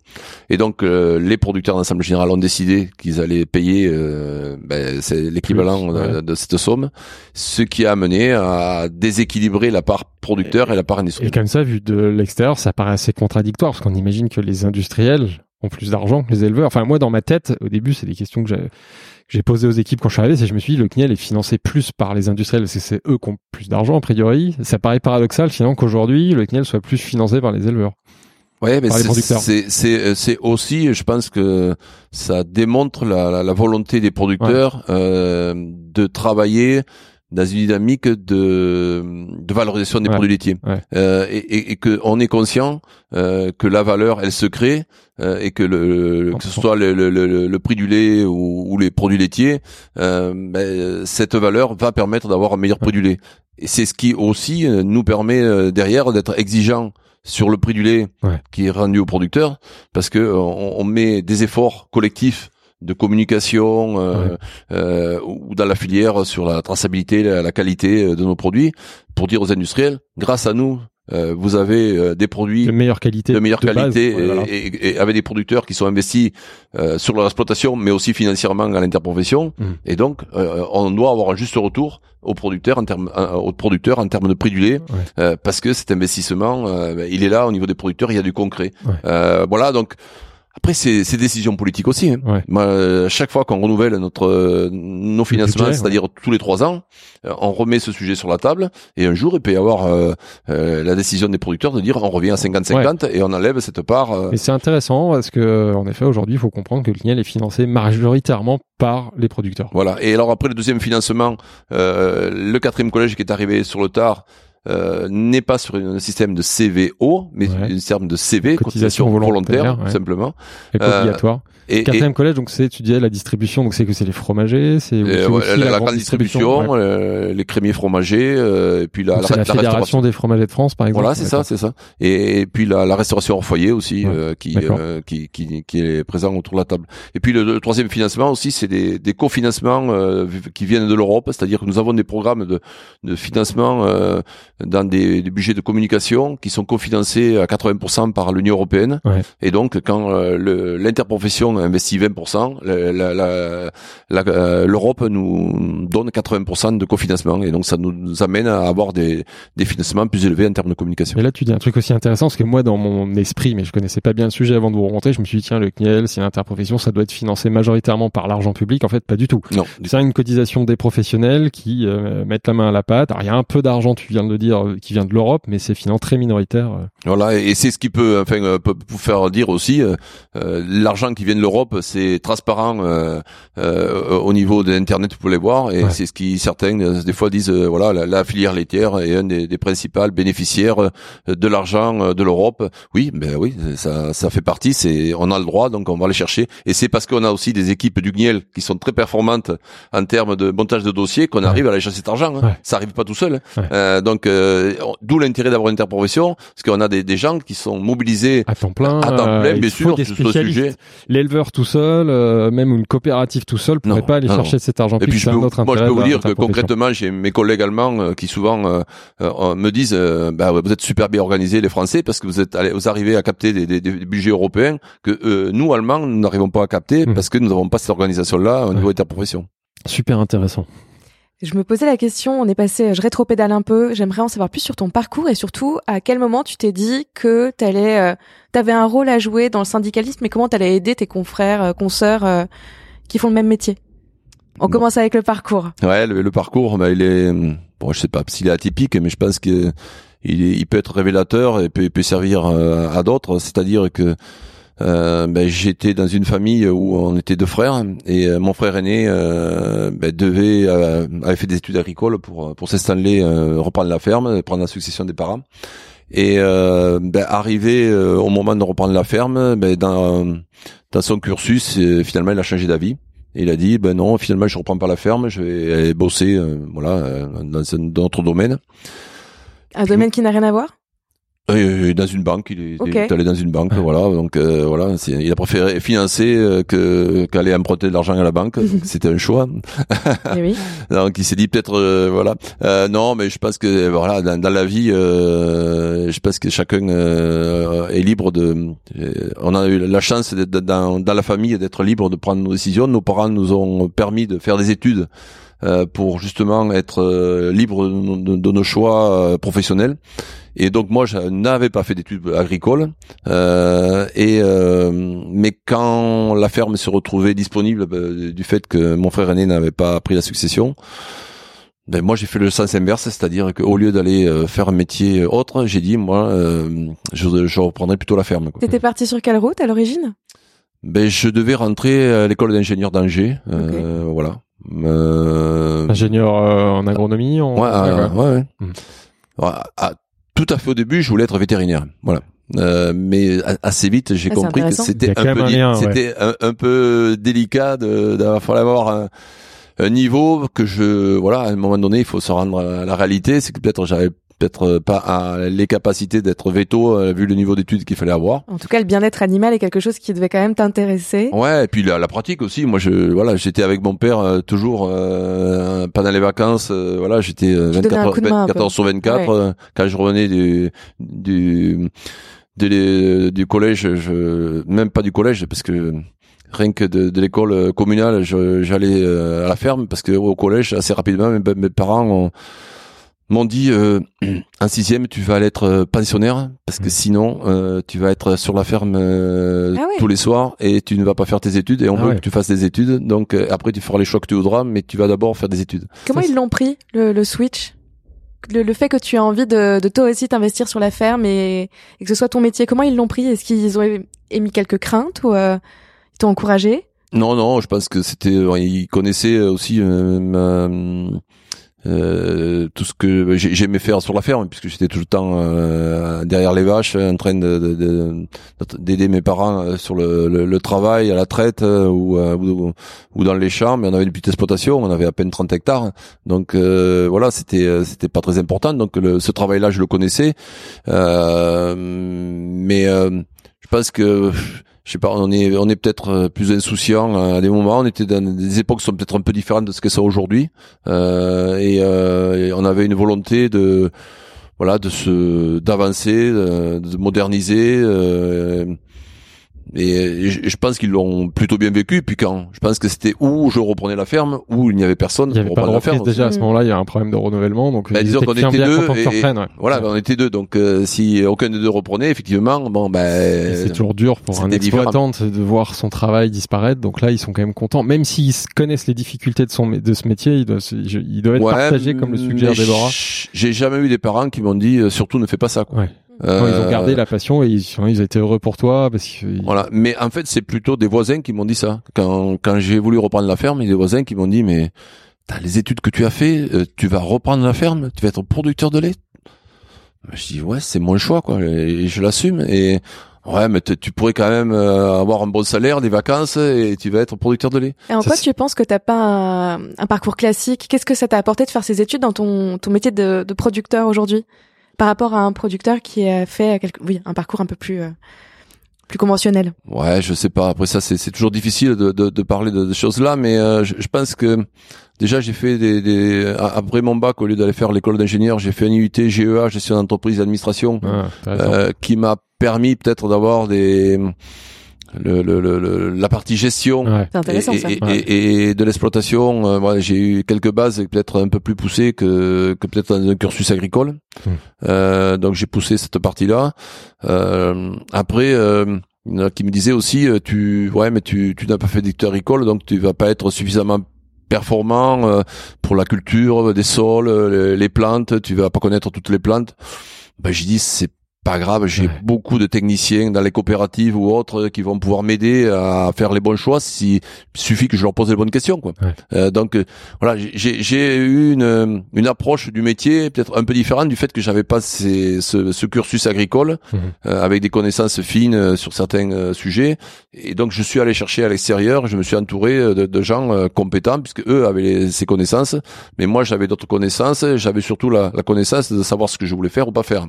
Et donc euh, les producteurs d'ensemble général ont décidé qu'ils allaient payer euh, ben, c'est l'équivalent de, cette somme, ce qui a amené à déséquilibrer la part producteur et, la part industrielle. Et comme ça, vu de l'extérieur, ça paraît assez contradictoire parce qu'on imagine que les industriels ont plus d'argent que les éleveurs. Enfin moi dans ma tête, au début, c'est des questions que j'ai j'ai posé aux équipes quand je suis arrivé, c'est je me suis dit le CNIEL est financé plus par les industriels parce que c'est eux qui ont plus d'argent a priori. Ça paraît paradoxal finalement qu'aujourd'hui le CNIEL soit plus financé par les éleveurs. Ouais, mais c'est aussi, je pense que ça démontre la, la, volonté des producteurs euh, de travailler dans une dynamique de, de valorisation des produits laitiers. Euh, et, et, et que on est conscient euh, que la valeur elle se crée euh, et que le, que ce soit le, le, le, prix du lait ou, ou les produits laitiers euh, ben, cette valeur va permettre d'avoir un meilleur prix du lait. Et c'est ce qui aussi euh, nous permet euh, derrière d'être exigeant sur le prix du lait qui est rendu aux producteurs parce que on, on met des efforts collectifs de communication euh, euh, ou dans la filière sur la traçabilité, la, qualité euh, de nos produits, pour dire aux industriels, grâce à nous, euh, vous avez euh, des produits de meilleure qualité, de meilleure qualité, et, et, avec des producteurs qui sont investis euh, sur leur exploitation, mais aussi financièrement à l'interprofession. Mmh. Et donc, on doit avoir un juste retour aux producteurs en termes aux producteurs en termes de prix du lait, parce que cet investissement, il est là au niveau des producteurs, il y a du concret. voilà, donc après, c'est des décisions politiques aussi. Hein. Moi, chaque fois qu'on renouvelle notre nos financements, c'est-à-dire tous les trois ans, euh, on remet ce sujet sur la table. Et un jour, il peut y avoir euh, euh, la décision des producteurs de dire on revient à 50-50 et on enlève cette part. Euh... Mais c'est intéressant parce que, en effet, aujourd'hui, il faut comprendre que le CNIEL est financé majoritairement par les producteurs. Voilà. Et alors après le deuxième financement, le quatrième collège qui est arrivé sur le tard, euh, n'est pas sur un système de CVO, mais ouais. un système de CV, cotisation, volontaire, simplement. Et obligatoire. Et, Quatrième collège, donc c'est, tu disais la distribution, donc c'est que c'est les fromagers, c'est la, la, grande distribution, euh, les crémiers fromagers, euh, et puis la, la, la, fédération des fromagers de France, par exemple. Voilà, c'est ça, c'est ça. Et, puis la, restauration hors foyer aussi, euh, qui, euh, qui, qui, qui est présent autour de la table. Et puis le, troisième financement aussi, c'est des, des cofinancements qui viennent de l'Europe, c'est-à-dire que nous avons des programmes de, de financement dans des, des, budgets de communication qui sont cofinancés à 80% par l'Union européenne. Et donc, quand euh, l'interprofession investit 20%, l'Europe nous donne 80% de cofinancement. Et donc, ça nous amène à avoir des, des financements plus élevés en termes de communication. Et là, tu dis un truc aussi intéressant, parce que moi, dans mon esprit, mais je connaissais pas bien le sujet avant de vous rencontrer, je me suis dit, tiens, le CNIEL, c'est une interprofession, ça doit être financé majoritairement par l'argent public. En fait, pas du tout. C'est une cotisation des professionnels qui euh, mettent la main à la pâte. Alors, il y a un peu d'argent, tu viens de le dire, euh, qui vient de l'Europe, mais c'est finalement très minoritaire. Euh. Voilà, et c'est ce qui peut, enfin, peut vous faire dire aussi, l'argent qui vient de l'Europe, c'est transparent au niveau de l'internet, vous pouvez voir, et c'est ce qui certains des fois disent, voilà, la, filière laitière est un des, des principaux bénéficiaires de l'argent de l'Europe. Oui, ben oui, ça, ça fait partie. C'est, on a le droit, donc on va aller chercher. Et c'est parce qu'on a aussi des équipes du GNIEL qui sont très performantes en termes de montage de dossiers qu'on arrive à aller chercher cet argent. Hein. Ça arrive pas tout seul. Hein. Euh, donc, euh, d'où l'intérêt d'avoir une interprofession, parce qu'on a des, des, gens qui sont mobilisés à temps plein, à temps plein, euh, bien sûr, sur ce sujet. L'éleveur tout seul, euh, même une coopérative tout seul, pourrait pas aller chercher cet argent. Et puis, je peux, moi, je peux vous dire que concrètement, j'ai mes collègues allemands qui souvent me disent, bah, vous êtes super bien organisés les Français parce que vous êtes, allez, vous arrivez à capter des, des, des budgets européens que nous Allemands nous n'arrivons pas à capter mmh. parce que nous n'avons pas cette organisation-là au niveau interprofession. Super intéressant. Je me posais la question, on est passé, je rétropédale un peu, j'aimerais en savoir plus sur ton parcours et surtout à quel moment tu t'es dit que tu euh, avais un rôle à jouer dans le syndicalisme et comment tu allais aider tes confrères, euh, consoeurs euh, qui font le même métier? On commence avec le parcours. Ouais, le, parcours, bah, il est, bon, je sais pas s'il est atypique, mais je pense que il, il peut être révélateur et peut, il peut servir à d'autres. C'est-à-dire que euh, ben, j'étais dans une famille où on était deux frères et euh, mon frère aîné euh, ben, devait avait fait des études agricoles pour pour s'installer reprendre la ferme prendre la succession des parents. Et ben, arrivé au moment de reprendre la ferme ben, dans dans son cursus finalement il a changé d'avis. Il a dit ben non finalement je reprends pas la ferme je vais bosser voilà dans un autre domaine. Un domaine qui n'a rien à voir? Euh, dans une banque, il est, allé dans une banque, voilà. Donc euh, voilà, il a préféré financer euh, que qu'aller emprunter de l'argent à la banque. C'était un choix. Eh oui. donc il s'est dit peut-être euh, voilà. non, mais je pense que voilà, dans, dans la vie, je pense que chacun est libre de. on a eu la chance d'être dans, dans la famille d'être libre de prendre nos décisions. Nos parents nous ont permis de faire des études. Pour justement être libre de, de, nos choix professionnels et donc moi, je n'avais pas fait d'études agricoles. Euh, et euh, mais quand la ferme s'est retrouvée disponible bah, du fait que mon frère aîné n'avait pas pris la succession, ben moi j'ai fait le sens inverse, c'est-à-dire qu'au lieu d'aller euh, faire un métier autre, j'ai dit moi euh, je, je, reprendrai plutôt la ferme. T'étais parti sur quelle route à l'origine? Ben je devais rentrer à l'école d'ingénieur d'Angers, euh, voilà. Ingénieur en agronomie. Ouais, ouais, ouais. Mmh. À, tout à fait au début, je voulais être vétérinaire. Voilà. Euh, mais assez vite, j'ai ah, compris que c'était un peu, c'était un, peu délicat de, d'avoir avoir un, un, niveau que je, voilà, à un moment donné, il faut se rendre à la réalité. C'est que peut-être j'avais peut-être pas les capacités d'être veto euh, vu le niveau d'études qu'il fallait avoir. En tout cas, le bien-être animal est quelque chose qui devait quand même t'intéresser. Ouais, et puis la, la, pratique aussi. Moi, je voilà, j'étais avec mon père euh, toujours euh, pendant les vacances. Euh, voilà, j'étais 24 14 sur 24 quand je revenais du du du, du collège, je, même pas du collège parce que rien que de, de l'école communale, j'allais à la ferme parce que au collège assez rapidement mes, mes parents ont m'ont dit euh, en sixième tu vas aller être euh, pensionnaire parce que mm. sinon euh, tu vas être sur la ferme euh, ah tous les soirs et tu ne vas pas faire tes études et on ah veut que tu fasses des études. Donc après tu feras les choix que tu voudras mais tu vas d'abord faire des études. Comment ils l'ont pris le, le switch? Le, le, fait que tu as envie de, de toi aussi t'investir sur la ferme et, et, que ce soit ton métier, comment ils l'ont pris? Est-ce qu'ils ont émis quelques craintes ou ils t'ont encouragé? Non, non, je pense que c'était, ils connaissaient aussi ma, euh, tout ce que j'aimais faire sur la ferme puisque j'étais tout le temps euh, derrière les vaches en train de d'aider mes parents euh, sur le, le, travail à la traite ou, ou, ou dans les champs mais on avait une petite exploitation on avait à peine 30 hectares. Donc voilà c'était c'était pas très important. Donc le, ce travail là je le connaissais. Mais je pense que je sais pas, on est on est peut-être euh, plus insouciant à des moments. On était dans des époques qui sont peut-être un peu différentes de ce que c'est aujourd'hui, euh, et, euh, on avait une volonté de voilà, de se d'avancer, de, moderniser. Et, je pense qu'ils l'ont plutôt bien vécu. Puis quand je pense que c'était où je reprenais la ferme, où il n'y avait personne il y avait pour pas la ferme. Déjà à ce moment-là, il y a un problème de renouvellement. Donc bah, disons qu'on était deux. Et, Voilà, on était deux. Donc euh, si aucun des deux reprenait, effectivement, bon ben. c'est toujours dur pour un exploitant de voir son travail disparaître. Donc là, ils sont quand même contents, même s'ils connaissent les difficultés de son de ce métier, il doit, il doit être partagé comme le suggère Déborah. J'ai jamais eu des parents qui m'ont dit euh, surtout ne fais pas ça. Quoi. Ils ont gardé euh, la passion et ils, ils étaient heureux pour toi parce que voilà. Mais en fait, c'est plutôt des voisins qui m'ont dit ça. Quand quand j'ai voulu reprendre la ferme, il y a des voisins qui m'ont dit mais t'as les études que tu as fait, euh, tu vas reprendre la ferme, tu vas être producteur de lait. Je dis ouais, c'est mon choix quoi, et je l'assume et Ouais, mais tu pourrais quand même euh, avoir un bon salaire, des vacances et tu vas être producteur de lait. Et en quoi tu penses que t'as pas un, parcours classique? Qu'est-ce que ça t'a apporté de faire ces études dans ton, ton métier de, de producteur aujourd'hui? Par rapport à un producteur qui a fait quelque... oui, un parcours un peu plus euh, plus conventionnel. Ouais, je sais pas. Après ça, c'est toujours difficile de, de, de parler de, de choses là, mais euh, je, je, pense que déjà j'ai fait des, des, après mon bac au lieu d'aller faire l'école d'ingénieur, j'ai fait un IUT GEA, gestion d'entreprise, administration, ah, euh, qui m'a permis peut-être d'avoir des le, le, le, la partie gestion et, et, de l'exploitation. Euh, j'ai eu quelques bases peut-être un peu plus poussées que, que peut-être dans un cursus agricole. Hmm. Euh, donc j'ai poussé cette partie-là. Euh, après, euh, il y en a qui me disaient aussi, euh, tu ouais, mais tu, tu n'as pas fait d'études agricole, donc tu vas pas être suffisamment performant euh, pour la culture des sols, les, plantes. Tu vas pas connaître toutes les plantes. Ben, j'ai dit c'est pas grave, j'ai beaucoup de techniciens dans les coopératives ou autres qui vont pouvoir m'aider à faire les bons choix si il suffit que je leur pose les bonnes questions quoi. Euh, donc euh, voilà, j'ai eu une, une approche du métier peut-être un peu différente du fait que j'avais pas ces, ce, ce, cursus agricole mhm. euh, avec des connaissances fines sur certains sujets et donc je suis allé chercher à l'extérieur, je me suis entouré de, de gens compétents puisque eux avaient les, ces connaissances, mais moi j'avais d'autres connaissances, j'avais surtout la, la, connaissance de savoir ce que je voulais faire ou pas faire.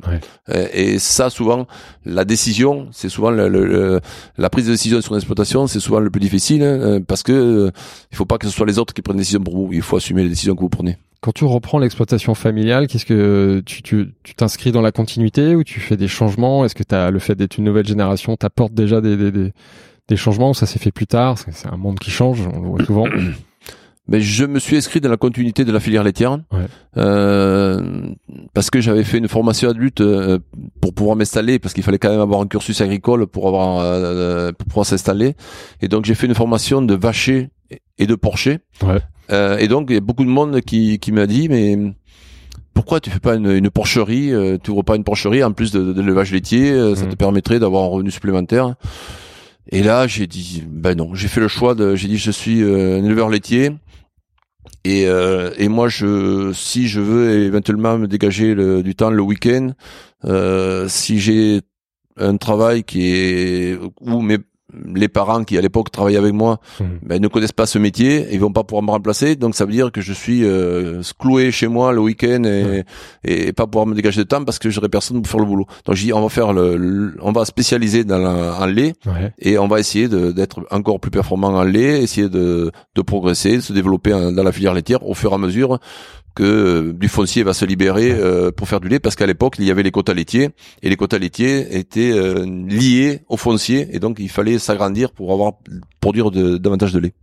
et ça, souvent, la décision, c'est souvent le, la prise de décision sur l'exploitation, c'est souvent le plus difficile hein, euh, parce que euh, il faut pas que ce soit les autres qui prennent des décisions pour vous. Il faut assumer les décisions que vous prenez. Quand tu reprends l'exploitation familiale, qu'est-ce que tu tu t'inscris dans la continuité ou tu fais des changements? Est-ce que as, le fait d'être une nouvelle génération t'apporte déjà des, des, des, des changements ou ça s'est fait plus tard? C'est un monde qui change, on le voit souvent. ben, je me suis inscrit dans la continuité de la filière laitière euh, parce que j'avais fait une formation adulte euh, pour pouvoir m'installer parce qu'il fallait quand même avoir un cursus agricole pour avoir euh, pour pouvoir s'installer et donc j'ai fait une formation de vacher et de porcher ouais. Euh, et donc il y a beaucoup de monde qui, qui m'a dit mais pourquoi tu fais pas une, une porcherie tu ouvres pas une porcherie en plus de, de l'élevage laitier ça mmh. te permettrait d'avoir un revenu supplémentaire? Et là, j'ai dit, ben non, j'ai fait le choix de, j'ai dit, je suis un éleveur laitier. Et, euh, et moi, je, si je veux éventuellement me dégager le, du temps le week-end, euh, si j'ai un travail qui est où mes les parents qui à l'époque travaillaient avec moi mmh. ben, ne connaissent pas ce métier, ils vont pas pouvoir me remplacer, donc ça veut dire que je suis euh, cloué chez moi le week-end et, et pas pouvoir me dégager de temps parce que j'aurais personne pour faire le boulot. Donc j'ai dit on va faire le, on va spécialiser dans la, en lait et on va essayer d'être encore plus performant en lait, essayer de, de progresser, de se développer dans la filière laitière au fur et à mesure que euh, du foncier va se libérer euh, pour faire du lait parce qu'à l'époque il y avait les quotas laitiers et les quotas laitiers étaient euh, liés au foncier et donc il fallait s'agrandir pour avoir produire de, davantage de lait.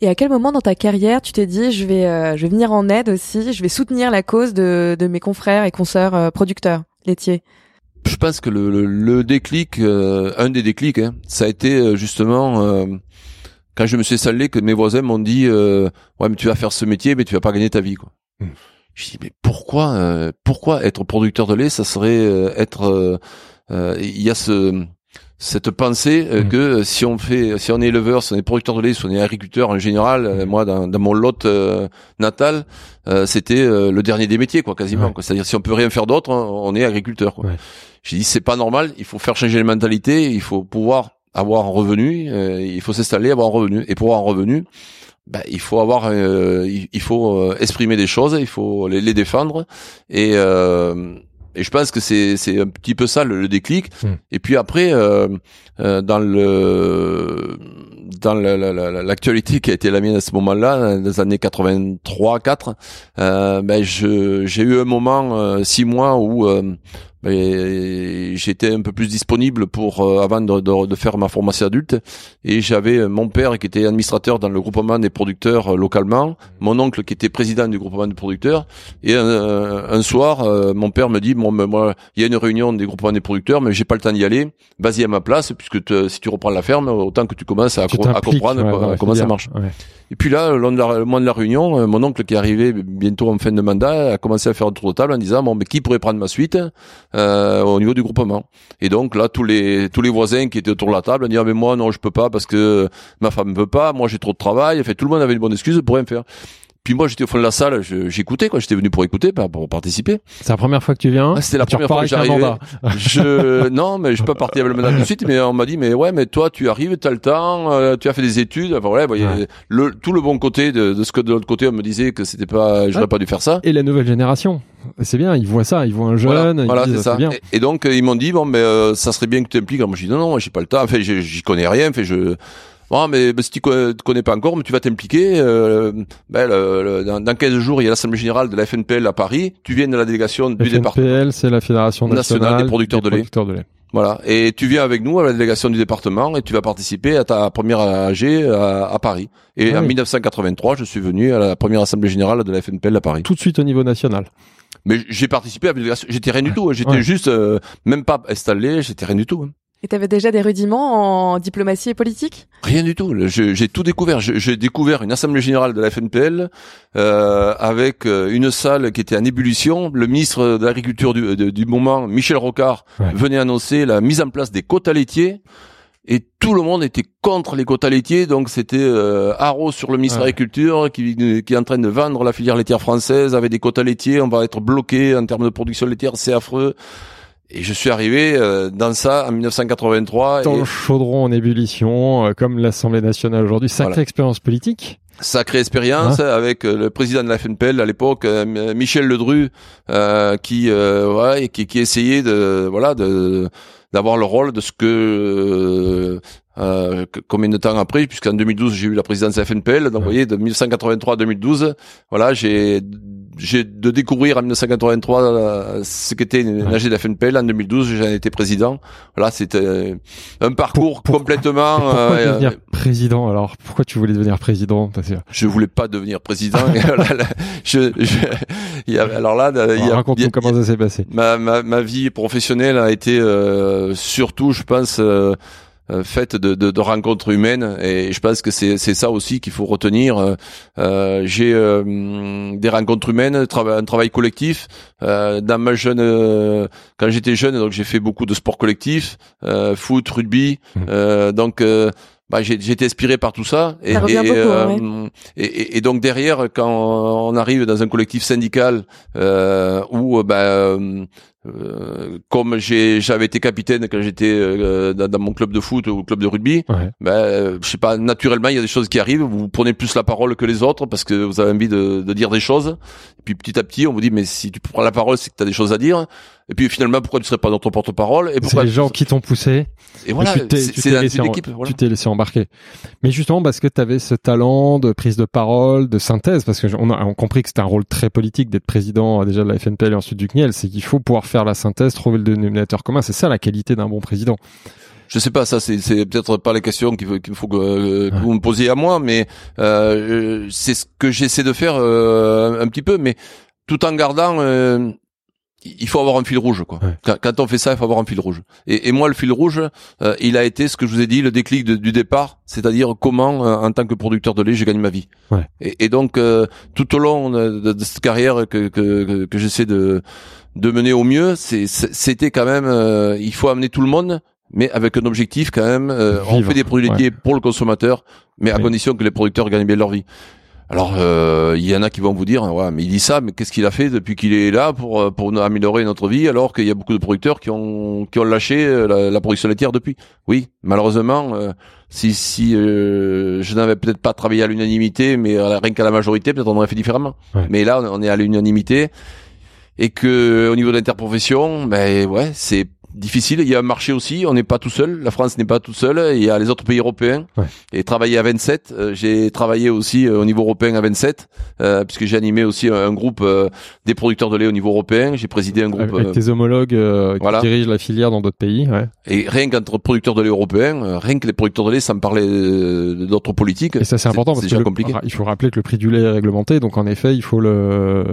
Et à quel moment dans ta carrière tu t'es dit je vais je vais venir en aide aussi, je vais soutenir la cause de, de mes confrères et consoeurs producteurs laitiers? Je pense que le, le, déclic, un des déclics, hein, ça a été justement quand je me suis installé que mes voisins m'ont dit ouais mais tu vas faire ce métier mais tu vas pas gagner ta vie quoi. Je dis mais pourquoi euh, pourquoi être producteur de lait ça serait euh, être euh, il y a ce cette pensée mm. que si on fait si on est éleveur si on est producteur de lait si on est agriculteur en général moi dans, dans mon lot natal c'était le dernier des métiers quoi quasiment c'est-à-dire si on peut rien faire d'autre on est agriculteur quoi. j'ai dit c'est pas normal il faut faire changer les mentalités il faut pouvoir avoir un revenu il faut s'installer avoir un revenu. Et pour avoir un revenu bah, il faut avoir, euh, il, faut euh, exprimer des choses, il faut les, les défendre, et, euh, et je pense que c'est c'est un petit peu ça le, déclic. Hmm. Et puis après, euh, dans le dans l'actualité qui a été la mienne à ce moment-là, dans les années 83, 4, euh, ben j'ai eu un moment, six mois où j'étais un peu plus disponible pour euh, avant de, de, de, faire ma formation adulte. Et j'avais mon père qui était administrateur dans le groupement des producteurs euh, localement, mon oncle qui était président du groupement des producteurs. Et un, un soir euh, mon père me dit bon ben, moi il y a une réunion des groupements des producteurs mais j'ai pas le temps d'y aller, vas-y à ma place puisque si tu reprends la ferme autant que tu commences à, à comprendre comment ça marche. Et puis là, le, le mois de la réunion, mon oncle qui est arrivé bientôt en fin de mandat a commencé à faire un tour de table en disant bon mais qui pourrait prendre ma suite? Euh, au niveau du groupement. Et donc là, tous les tous les voisins qui étaient autour de la table disaient ah, mais moi non je peux pas parce que ma femme ne veut pas, moi j'ai trop de travail. Fait, tout le monde avait une bonne excuse pour rien faire. Puis moi, j'étais au fond de la salle, j'écoutais quoi. J'étais venu pour écouter, pas pour participer. C'est la première fois que tu viens. Ah, C'était la première fois que j'arrivais. je non, mais je peux pas partir avec le mandat tout de suite. Mais on m'a dit, mais ouais, mais toi, tu arrives, tu as le temps, euh, tu as fait des études. Enfin, voilà, le tout le bon côté de, de ce que de l'autre côté on me disait que c'était pas, j'aurais pas dû faire ça. Et la nouvelle génération, c'est bien. Ils voient ça, ils voient un jeune. Voilà, c'est ça. Bien. Et, donc ils m'ont dit bon, mais euh, ça serait bien que tu t'impliques. Moi, je dis non, non, j'ai pas le temps. Enfin, j'y connais rien. Fait, je Bon, mais, si tu connais pas encore, mais tu vas t'impliquer. Euh, ben, dans, dans 15 jours, il y a l'Assemblée Générale de la FNPL à Paris. Tu viens de la délégation du département. FNPL, c'est la Fédération nationale, des producteurs, de, lait. Voilà. Et tu viens avec nous à la délégation du département et tu vas participer à ta première AG à, Paris. Et ah en 1983, je suis venu à la première Assemblée Générale de la FNPL à Paris. Tout de suite au niveau national. Mais j'ai participé à la délégation. J'étais rien du tout. Hein. J'étais juste, euh, même pas installé. J'étais rien du tout. Et t'avais déjà des rudiments en diplomatie et politique? Rien du tout. J'ai tout découvert. J'ai découvert une assemblée générale de la FNPL euh, avec euh, une salle qui était en ébullition. Le ministre de l'Agriculture du, du, moment, Michel Rocard, venait annoncer la mise en place des quotas laitiers. Et tout le monde était contre les quotas laitiers, donc c'était euh, Haro sur le ministre de l'Agriculture qui, qui est en train de vendre la filière laitière française avec des quotas laitiers. On va être bloqué en termes de production laitière, c'est affreux. Et je suis arrivé euh, dans ça en 1983. Dans le chaudron en ébullition, euh, comme l'Assemblée nationale aujourd'hui. Sacrée expérience politique. Sacrée expérience hein avec euh, le président de la FNPL à l'époque, Michel Ledru, qui, ouais, qui, qui essayait de, voilà, de d'avoir le rôle de ce que euh, combien de temps après, puisqu'en 2012 j'ai eu la présidence de la FNPL, donc vous voyez de 1983 à 2012, voilà, j'ai j'ai de découvrir en 1983 euh, ce qu'était une AG de la FNPL. En 2012, j'en étais président. Voilà, c'était euh, un parcours complètement. Pourquoi euh, devenir président Alors, pourquoi tu voulais devenir président? Je voulais pas devenir président. je, je, alors là, raconte-nous comment ça s'est passé. Ma, ma, ma vie professionnelle a été surtout, je pense. Euh, faite de, de, de, rencontres humaines et je pense que c'est ça aussi qu'il faut retenir. Euh, euh J'ai euh, des rencontres humaines, un travail collectif. dans ma jeune, quand j'étais jeune, donc j'ai fait beaucoup de sports collectifs, foot, rugby. Mmh. donc bah, j'ai été inspiré par tout ça. Et, et, et, et, donc derrière, quand on arrive dans un collectif syndical euh, où bah, euh, comme j'avais été capitaine quand j'étais euh, dans, mon club de foot ou club de rugby, ouais. ben euh, je sais pas naturellement il y a des choses qui arrivent, vous prenez plus la parole que les autres parce que vous avez envie de, de dire des choses. Et puis petit à petit on vous dit mais si tu prends la parole c'est que tu as des choses à dire. Et puis finalement pourquoi tu serais pas dans ton porte-parole Et pourquoi C'est les gens qui t'ont poussé. Et voilà, c'est la. Tu t'es laissé embarquer. Mais justement parce que tu avais ce talent de prise de parole, de synthèse, parce que on a, on compris que c'était un rôle très politique d'être président déjà de la FNPL et ensuite du CNIEL, c'est qu'il faut pouvoir faire la synthèse, trouver le dénominateur commun. C'est ça la qualité d'un bon président. Je sais pas, ça c'est peut-être pas la question qu'il faut, qu'il faut que, vous me posiez à moi, mais euh, c'est ce que j'essaie de faire euh, un petit peu, mais tout en gardant euh, il faut avoir un fil rouge quoi. Quand, on fait ça, il faut avoir un fil rouge. Et, moi, le fil rouge, euh, il a été ce que je vous ai dit, le déclic du départ, c'est-à-dire comment, euh, en tant que producteur de lait, j'ai gagné ma vie. Et, donc, euh, tout au long de, cette carrière que, que, que, j'essaie de, de mener au mieux, c'était quand même, il faut amener tout le monde, mais avec un objectif quand même. on fait des produits laitiers pour le consommateur, mais à condition que les producteurs gagnent bien leur vie. Alors, euh, il y en a qui vont vous dire, ouais, mais il dit ça, mais qu'est-ce qu'il a fait depuis qu'il est là pour euh, pour améliorer notre vie, alors qu'il y a beaucoup de producteurs qui ont qui ont lâché euh, la, production laitière depuis? Oui, malheureusement, si si je n'avais peut-être pas travaillé à l'unanimité, mais rien qu'à la majorité, peut-être on aurait fait différemment. Mais là, on est à l'unanimité et que au niveau de l'interprofession, ben ouais, c'est difficile. Il y a un marché aussi. On n'est pas tout seul. La France n'est pas tout seul. Il y a les autres pays européens. Ouais. Et travailler à 27. Euh, j'ai travaillé aussi euh, au niveau européen à 27, euh, puisque j'ai animé aussi un, groupe des producteurs de lait au niveau européen. J'ai présidé un groupe avec tes homologues qui dirigent la filière dans d'autres pays. Ouais. Et rien qu'entre producteurs de lait européens, rien que les producteurs de lait, ça me parlait d'autres politiques. Et ça c'est important parce que compliqué. il faut rappeler que le prix du lait est réglementé, donc en effet il faut le,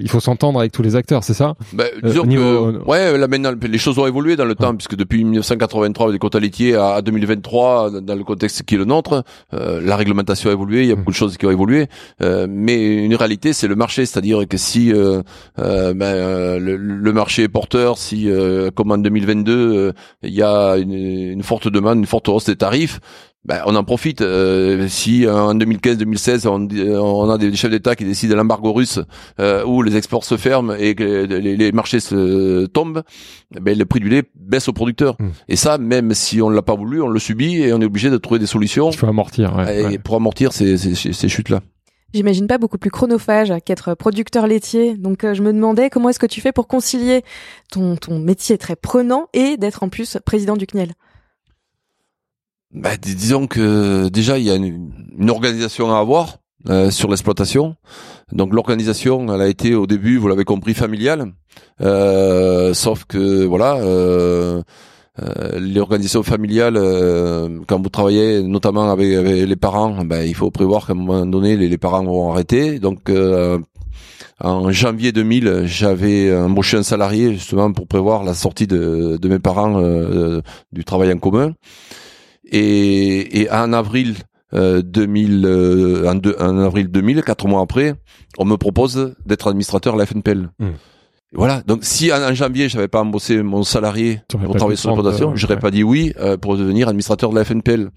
il faut s'entendre avec tous les acteurs, c'est ça? Ben, disons que, ouais, là maintenant les choses ont évolué dans le temps, puisque depuis 1983, des quotas laitiers à 2023, dans le contexte qui est le nôtre, euh, la réglementation a évolué, il y a beaucoup de choses qui ont évolué, euh, mais une réalité, c'est le marché, c'est-à-dire que si euh, ben, le, marché est porteur, si comme en 2022, il y a une, une, forte demande, une forte hausse des tarifs, ben, on en profite. Euh, si euh, en 2015-2016 on, on, a des chefs d'État qui décident de l'embargo russe euh, où les exports se ferment et que les, marchés se tombent, ben, le prix du lait baisse aux producteurs. Hmm. Et ça, même si on l'a pas voulu, on le subit et on est obligé de trouver des solutions. Il faut amortir. Ouais, et pour amortir ces, ces, ces chutes-là. J'imagine pas beaucoup plus chronophage qu'être producteur laitier. Donc je me demandais comment est-ce que tu fais pour concilier ton, ton métier très prenant et d'être en plus président du CNIEL bah, disons que déjà il y a une, organisation à avoir euh, sur l'exploitation. Donc l'organisation, elle a été au début, vous l'avez compris, familiale. Euh, sauf que voilà, euh, euh l'organisation familiale, quand vous travaillez notamment avec, les parents, ben, il faut prévoir qu'à un moment donné, les, parents vont arrêter. Donc en janvier 2000, j'avais embauché un salarié justement pour prévoir la sortie de, de mes parents du travail en commun. Et, et en avril euh, 2000, euh, en, avril 2000, quatre mois après, on me propose d'être administrateur à la FNPL. Hmm. Voilà. Donc, si en, janvier, j'avais pas embauché mon salarié pour travailler sur l'exploitation, j'aurais pas dit oui euh, pour devenir administrateur de la FNPL.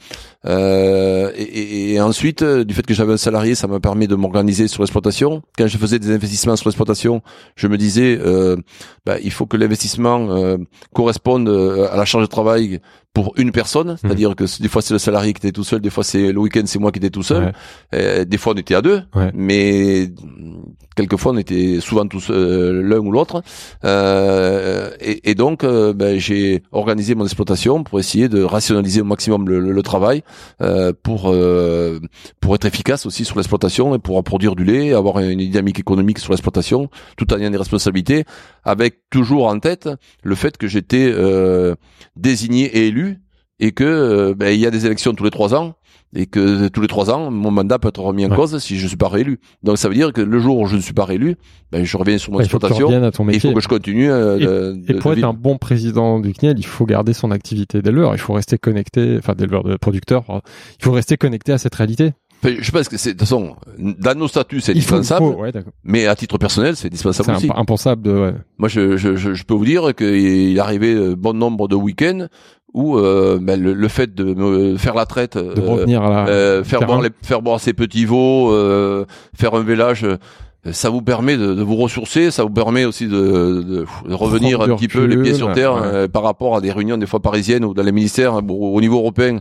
Euh, et, et, ensuite, euh, du fait que j'avais un salarié, ça m'a permis de m'organiser sur l'exploitation. Quand je faisais des investissements sur l'exploitation, je me disais, euh, bah, il faut que l'investissement euh, corresponde à la charge de travail pour une personne, mmh. c'est-à-dire que des fois c'est le salarié qui était tout seul, des fois c'est le week-end c'est moi qui étais tout seul, des fois on était à deux, mais quelquefois on était souvent tous l'un ou l'autre, euh, et, et, donc ben, j'ai organisé mon exploitation pour essayer de rationaliser au maximum le, le travail euh, pour euh, pour être efficace aussi sur l'exploitation et pour produire du lait, avoir une dynamique économique sur l'exploitation, tout en ayant des responsabilités, avec toujours en tête le fait que j'étais euh, désigné et élu et que ben, il y a des élections tous les trois ans et que tous les trois ans, mon mandat peut être remis en cause si je suis pas réélu. Donc ça veut dire que le jour où je ne suis pas réélu, ben, je reviens sur mon exploitation. il faut que je continue. Euh, et, pour être un bon président du CNIEL, il faut garder son activité d'éleveur. Il faut rester connecté, enfin d'éleveur de producteur. Il faut rester connecté à cette réalité. Je pense que c'est de toute façon dans nos statuts c'est indispensable, mais à titre personnel c'est indispensable aussi. C'est impensable de. Ouais. Moi je, je, je, peux vous dire qu'il arrivait euh, bon nombre de week-ends où euh, ben, le, fait de me faire la traite, de revenir à la... euh, faire, boire les, faire boire ses petits veaux, euh, faire un vélage, ça vous permet de, de, vous ressourcer, ça vous permet aussi de, de, revenir un petit peu les pieds sur terre euh, par rapport à des réunions des fois parisiennes ou dans les ministères au niveau européen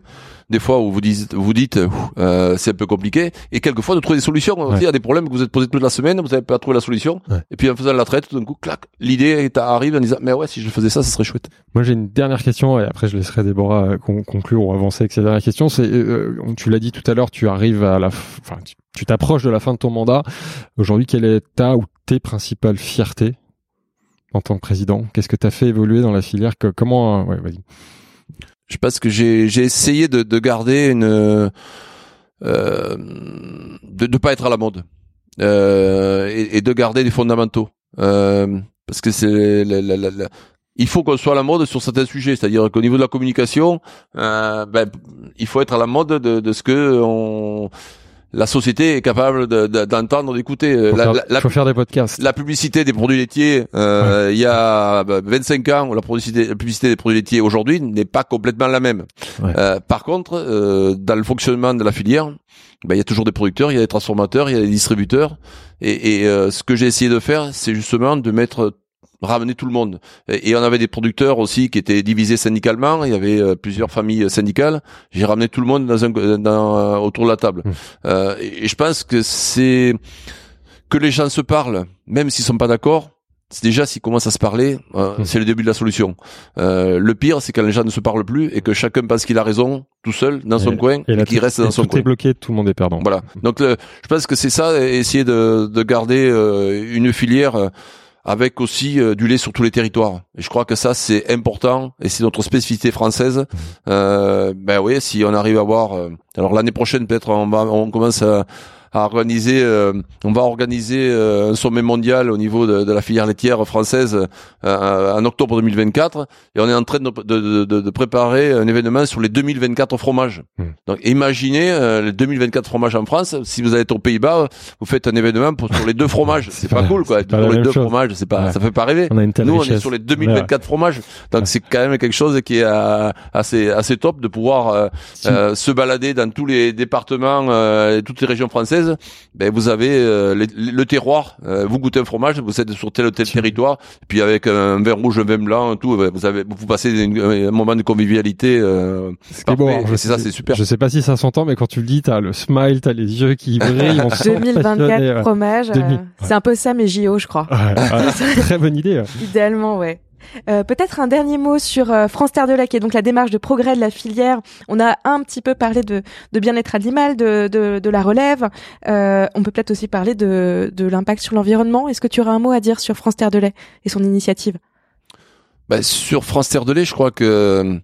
des fois où vous dites, vous dites, euh, c'est un peu compliqué, et quelquefois de trouver des solutions. Il y a des problèmes que vous êtes posés toute la semaine, vous n'avez pas trouvé la solution, et puis en faisant la traite, tout d'un coup, clac, l'idée arrive en disant, mais ouais, si je faisais ça, ça serait chouette. Moi, j'ai une dernière question, et après je laisserai Déborah euh, conclure ou avancer avec cette dernière question. C'est, euh, tu l'as dit tout à l'heure, tu arrives à la, enfin, tu t'approches de la fin de ton mandat. Aujourd'hui, quelle est ta ou tes principales fiertés en tant que président? Qu'est-ce que tu as fait évoluer dans la filière? Comment ouais, vas-y je pense que j'ai j'ai essayé de, de garder une euh, de ne pas être à la mode euh, et, et, de garder des fondamentaux euh, parce que c'est il faut qu'on soit à la mode sur certains sujets, c'est-à-dire qu'au niveau de la communication, euh, ben, il faut être à la mode de, de ce que on la société est capable d'entendre, d'écouter. Euh, la, faut faire des podcasts. La publicité des produits laitiers, euh, il y a 25 bah, ans, la publicité, la publicité des produits laitiers aujourd'hui n'est pas complètement la même. Euh, par contre, euh, dans le fonctionnement de la filière, bah, il y a toujours des producteurs, il y a des transformateurs, il y a des distributeurs. Et, et ce que j'ai essayé de faire, c'est justement de mettre ramener tout le monde. Et, on avait des producteurs aussi qui étaient divisés syndicalement. Il y avait euh, plusieurs familles syndicales. J'ai ramené tout le monde dans un, dans, autour de la table. Mmh. Euh, et, je pense que c'est que les gens se parlent, même s'ils sont pas d'accord. déjà s'ils commencent à se parler, euh, hmm. c'est le début de la solution. Euh, le pire, c'est quand les gens ne se parlent plus et que chacun pense qu'il a raison tout seul dans son coin et, qu'il reste dans son coin. Tout est bloqué, tout le monde est perdant. Voilà. Donc je pense que c'est ça, essayer de, de garder une filière avec aussi du lait sur tous les territoires. Et je crois que ça c'est important et c'est notre spécificité française. Hmm. Euh, ben oui, si on arrive à voir, alors l'année prochaine peut-être on va, on commence à à organiser, euh, on va organiser euh, un sommet mondial au niveau de, de la filière laitière française euh, en octobre 2024 et on est en train de, de, de préparer un événement sur les 2024 fromages. Hmm. Donc imaginez les 2024 fromages en France. Si vous êtes aux Pays-Bas, vous faites un événement pour sur les deux fromages. c'est pas, cool quoi. Pour les deux fromages, c'est pas, ça fait pas rêver. On a une Nous on est sur les 2024 fromages. Donc c'est quand même quelque chose qui est assez assez top de pouvoir se balader dans tous les départements, et toutes les régions françaises ben vous avez euh, le, terroir. Euh, vous goûtez un fromage, vous êtes sur tel ou tel territoire, puis avec un vin rouge, un vin blanc, tout, ben, vous avez, vous passez un moment de convivialité. Euh, c'est ça, c'est super. Je sais pas si ça s'entend, mais quand tu le dis, t'as le smile, t'as les yeux qui brillent. 2024 fromage, c'est un peu ça mes JO, je crois. très bonne idée. Idéalement, ouais. Euh, peut-être un dernier mot sur euh, France Terre de Lac et donc la démarche de progrès de la filière. On a un petit peu parlé de, bien-être animal, de, de, la relève. Euh, on peut peut-être aussi parler de, de l'impact sur l'environnement. Est-ce que tu auras un mot à dire sur France Terre de Lait et son initiative? Bah, Sur France Terre de Lait, je crois que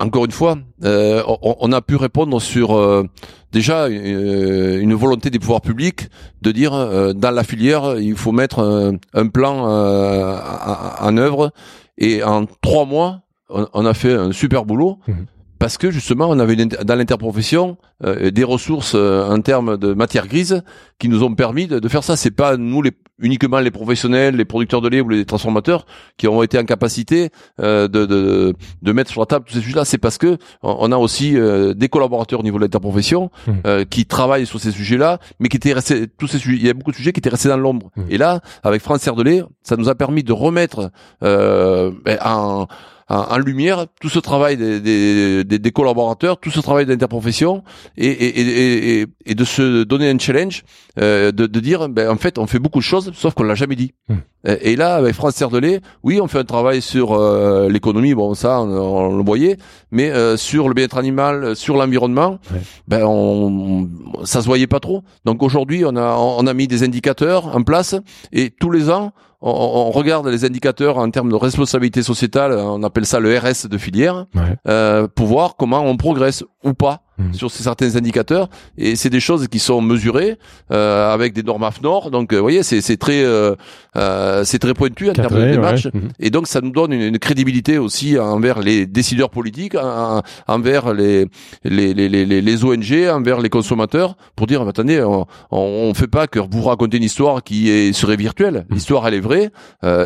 encore une fois, on, a pu répondre sur déjà euh, une volonté des pouvoirs publics de dire dans la filière il faut mettre un, plan en œuvre et en trois mois on, a fait un super boulot. Mmh parce que justement on avait dans l'interprofession euh, des ressources euh, en termes de matière grise qui nous ont permis de, de faire ça. C'est pas nous les, uniquement les professionnels, les producteurs de lait ou les transformateurs qui ont été en capacité euh, de, de, de, mettre sur la table tous ces sujets-là. C'est parce que on a aussi des collaborateurs au niveau de l'interprofession mmh. qui travaillent sur ces sujets-là, mais qui étaient restés tous ces sujets. Il y a beaucoup de sujets qui étaient restés dans l'ombre. Mmh. Et là, avec France Serre de lait, ça nous a permis de remettre ben, en en, lumière tout ce travail des, des, des, collaborateurs, tout ce travail d'interprofession et, et, et, et, de se donner un challenge, euh, de, de, dire ben, en fait on fait beaucoup de choses sauf qu'on l'a jamais dit. Hmm. Et, là avec France Cerdelet, oui on fait un travail sur euh, l'économie, bon ça on, le voyait, mais euh, sur le bien-être animal, sur l'environnement, ben on, ça se voyait pas trop. Donc aujourd'hui on a on a mis des indicateurs en place et tous les ans on, regarde les indicateurs en termes de responsabilité sociétale, on appelle ça le RS de filière, euh, pour voir comment on progresse ou pas mmh. sur ces certains indicateurs. Et c'est des choses qui sont mesurées euh, avec des normes AFNOR. Donc, euh, vous voyez, c'est très euh, euh, c'est très pointu en termes de démarche. Mmh. Et donc, ça nous donne une, crédibilité aussi envers les décideurs politiques, envers les les, les, les, les ONG, envers les consommateurs, pour dire attendez, on, on fait pas que vous raconter une histoire qui est, serait virtuelle. Mmh. L'histoire, elle est vraie.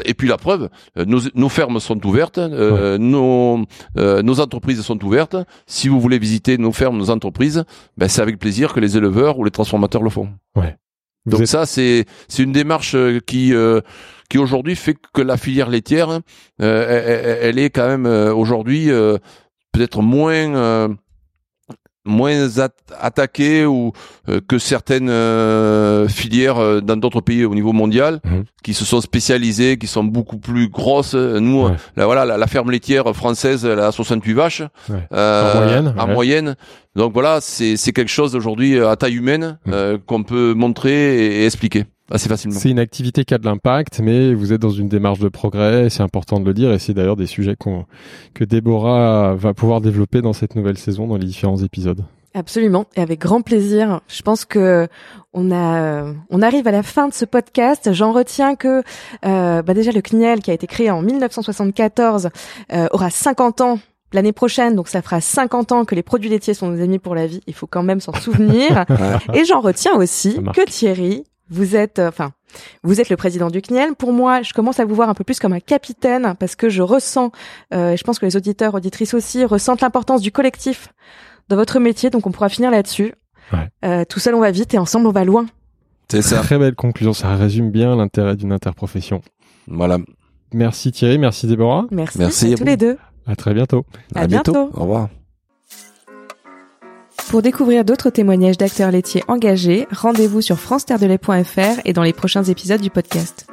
et puis la preuve, nos, nos fermes sont ouvertes, nos nos entreprises sont ouvertes. Si vous voulez visiter nos fermes, nos entreprises, ben c'est avec plaisir que les éleveurs ou les transformateurs le font. Ouais. Donc ça, c'est c'est une démarche euh, qui euh, qui aujourd'hui fait que la filière laitière, euh, elle, est quand même aujourd'hui peut-être moins moins attaquées ou euh, que certaines euh, filières euh, dans d'autres pays au niveau mondial mhm. qui se sont spécialisées, qui sont beaucoup plus grosses. Nous, la, voilà, la, ferme laitière française, elle a 68 vaches en moyenne. En moyenne. Donc voilà, c'est c'est quelque chose aujourd'hui à taille humaine mhm. qu'on peut montrer et expliquer assez facilement. C'est une activité qui a de l'impact, mais vous êtes dans une démarche de progrès, c'est important de le dire, et c'est d'ailleurs des sujets que Déborah va pouvoir développer dans cette nouvelle saison, dans les différents épisodes. Absolument, et avec grand plaisir. Je pense que on a, on arrive à la fin de ce podcast. J'en retiens que, euh, bah déjà le CNIEL qui a été créé en 1974 euh, aura 50 ans l'année prochaine, donc ça fera 50 ans que les produits laitiers sont nos amis pour la vie. Il faut quand même s'en souvenir. et j'en retiens aussi que Thierry vous êtes, euh, enfin, vous êtes le président du CNIEL. Pour moi, je commence à vous voir un peu plus comme un capitaine parce que je ressens, euh, je pense que les auditeurs, auditrices aussi, ressentent l'importance du collectif dans votre métier. Donc, on pourra finir là-dessus. Euh, tout seul, on va vite et ensemble, on va loin. C'est ça. Très belle conclusion. Ça résume bien l'intérêt d'une interprofession. Voilà. Merci Thierry, merci Déborah. Merci, merci à, tous les deux. À très bientôt. À, bientôt. Au revoir. Pour découvrir d'autres témoignages d'acteurs laitiers engagés, rendez-vous sur france et dans les prochains épisodes du podcast.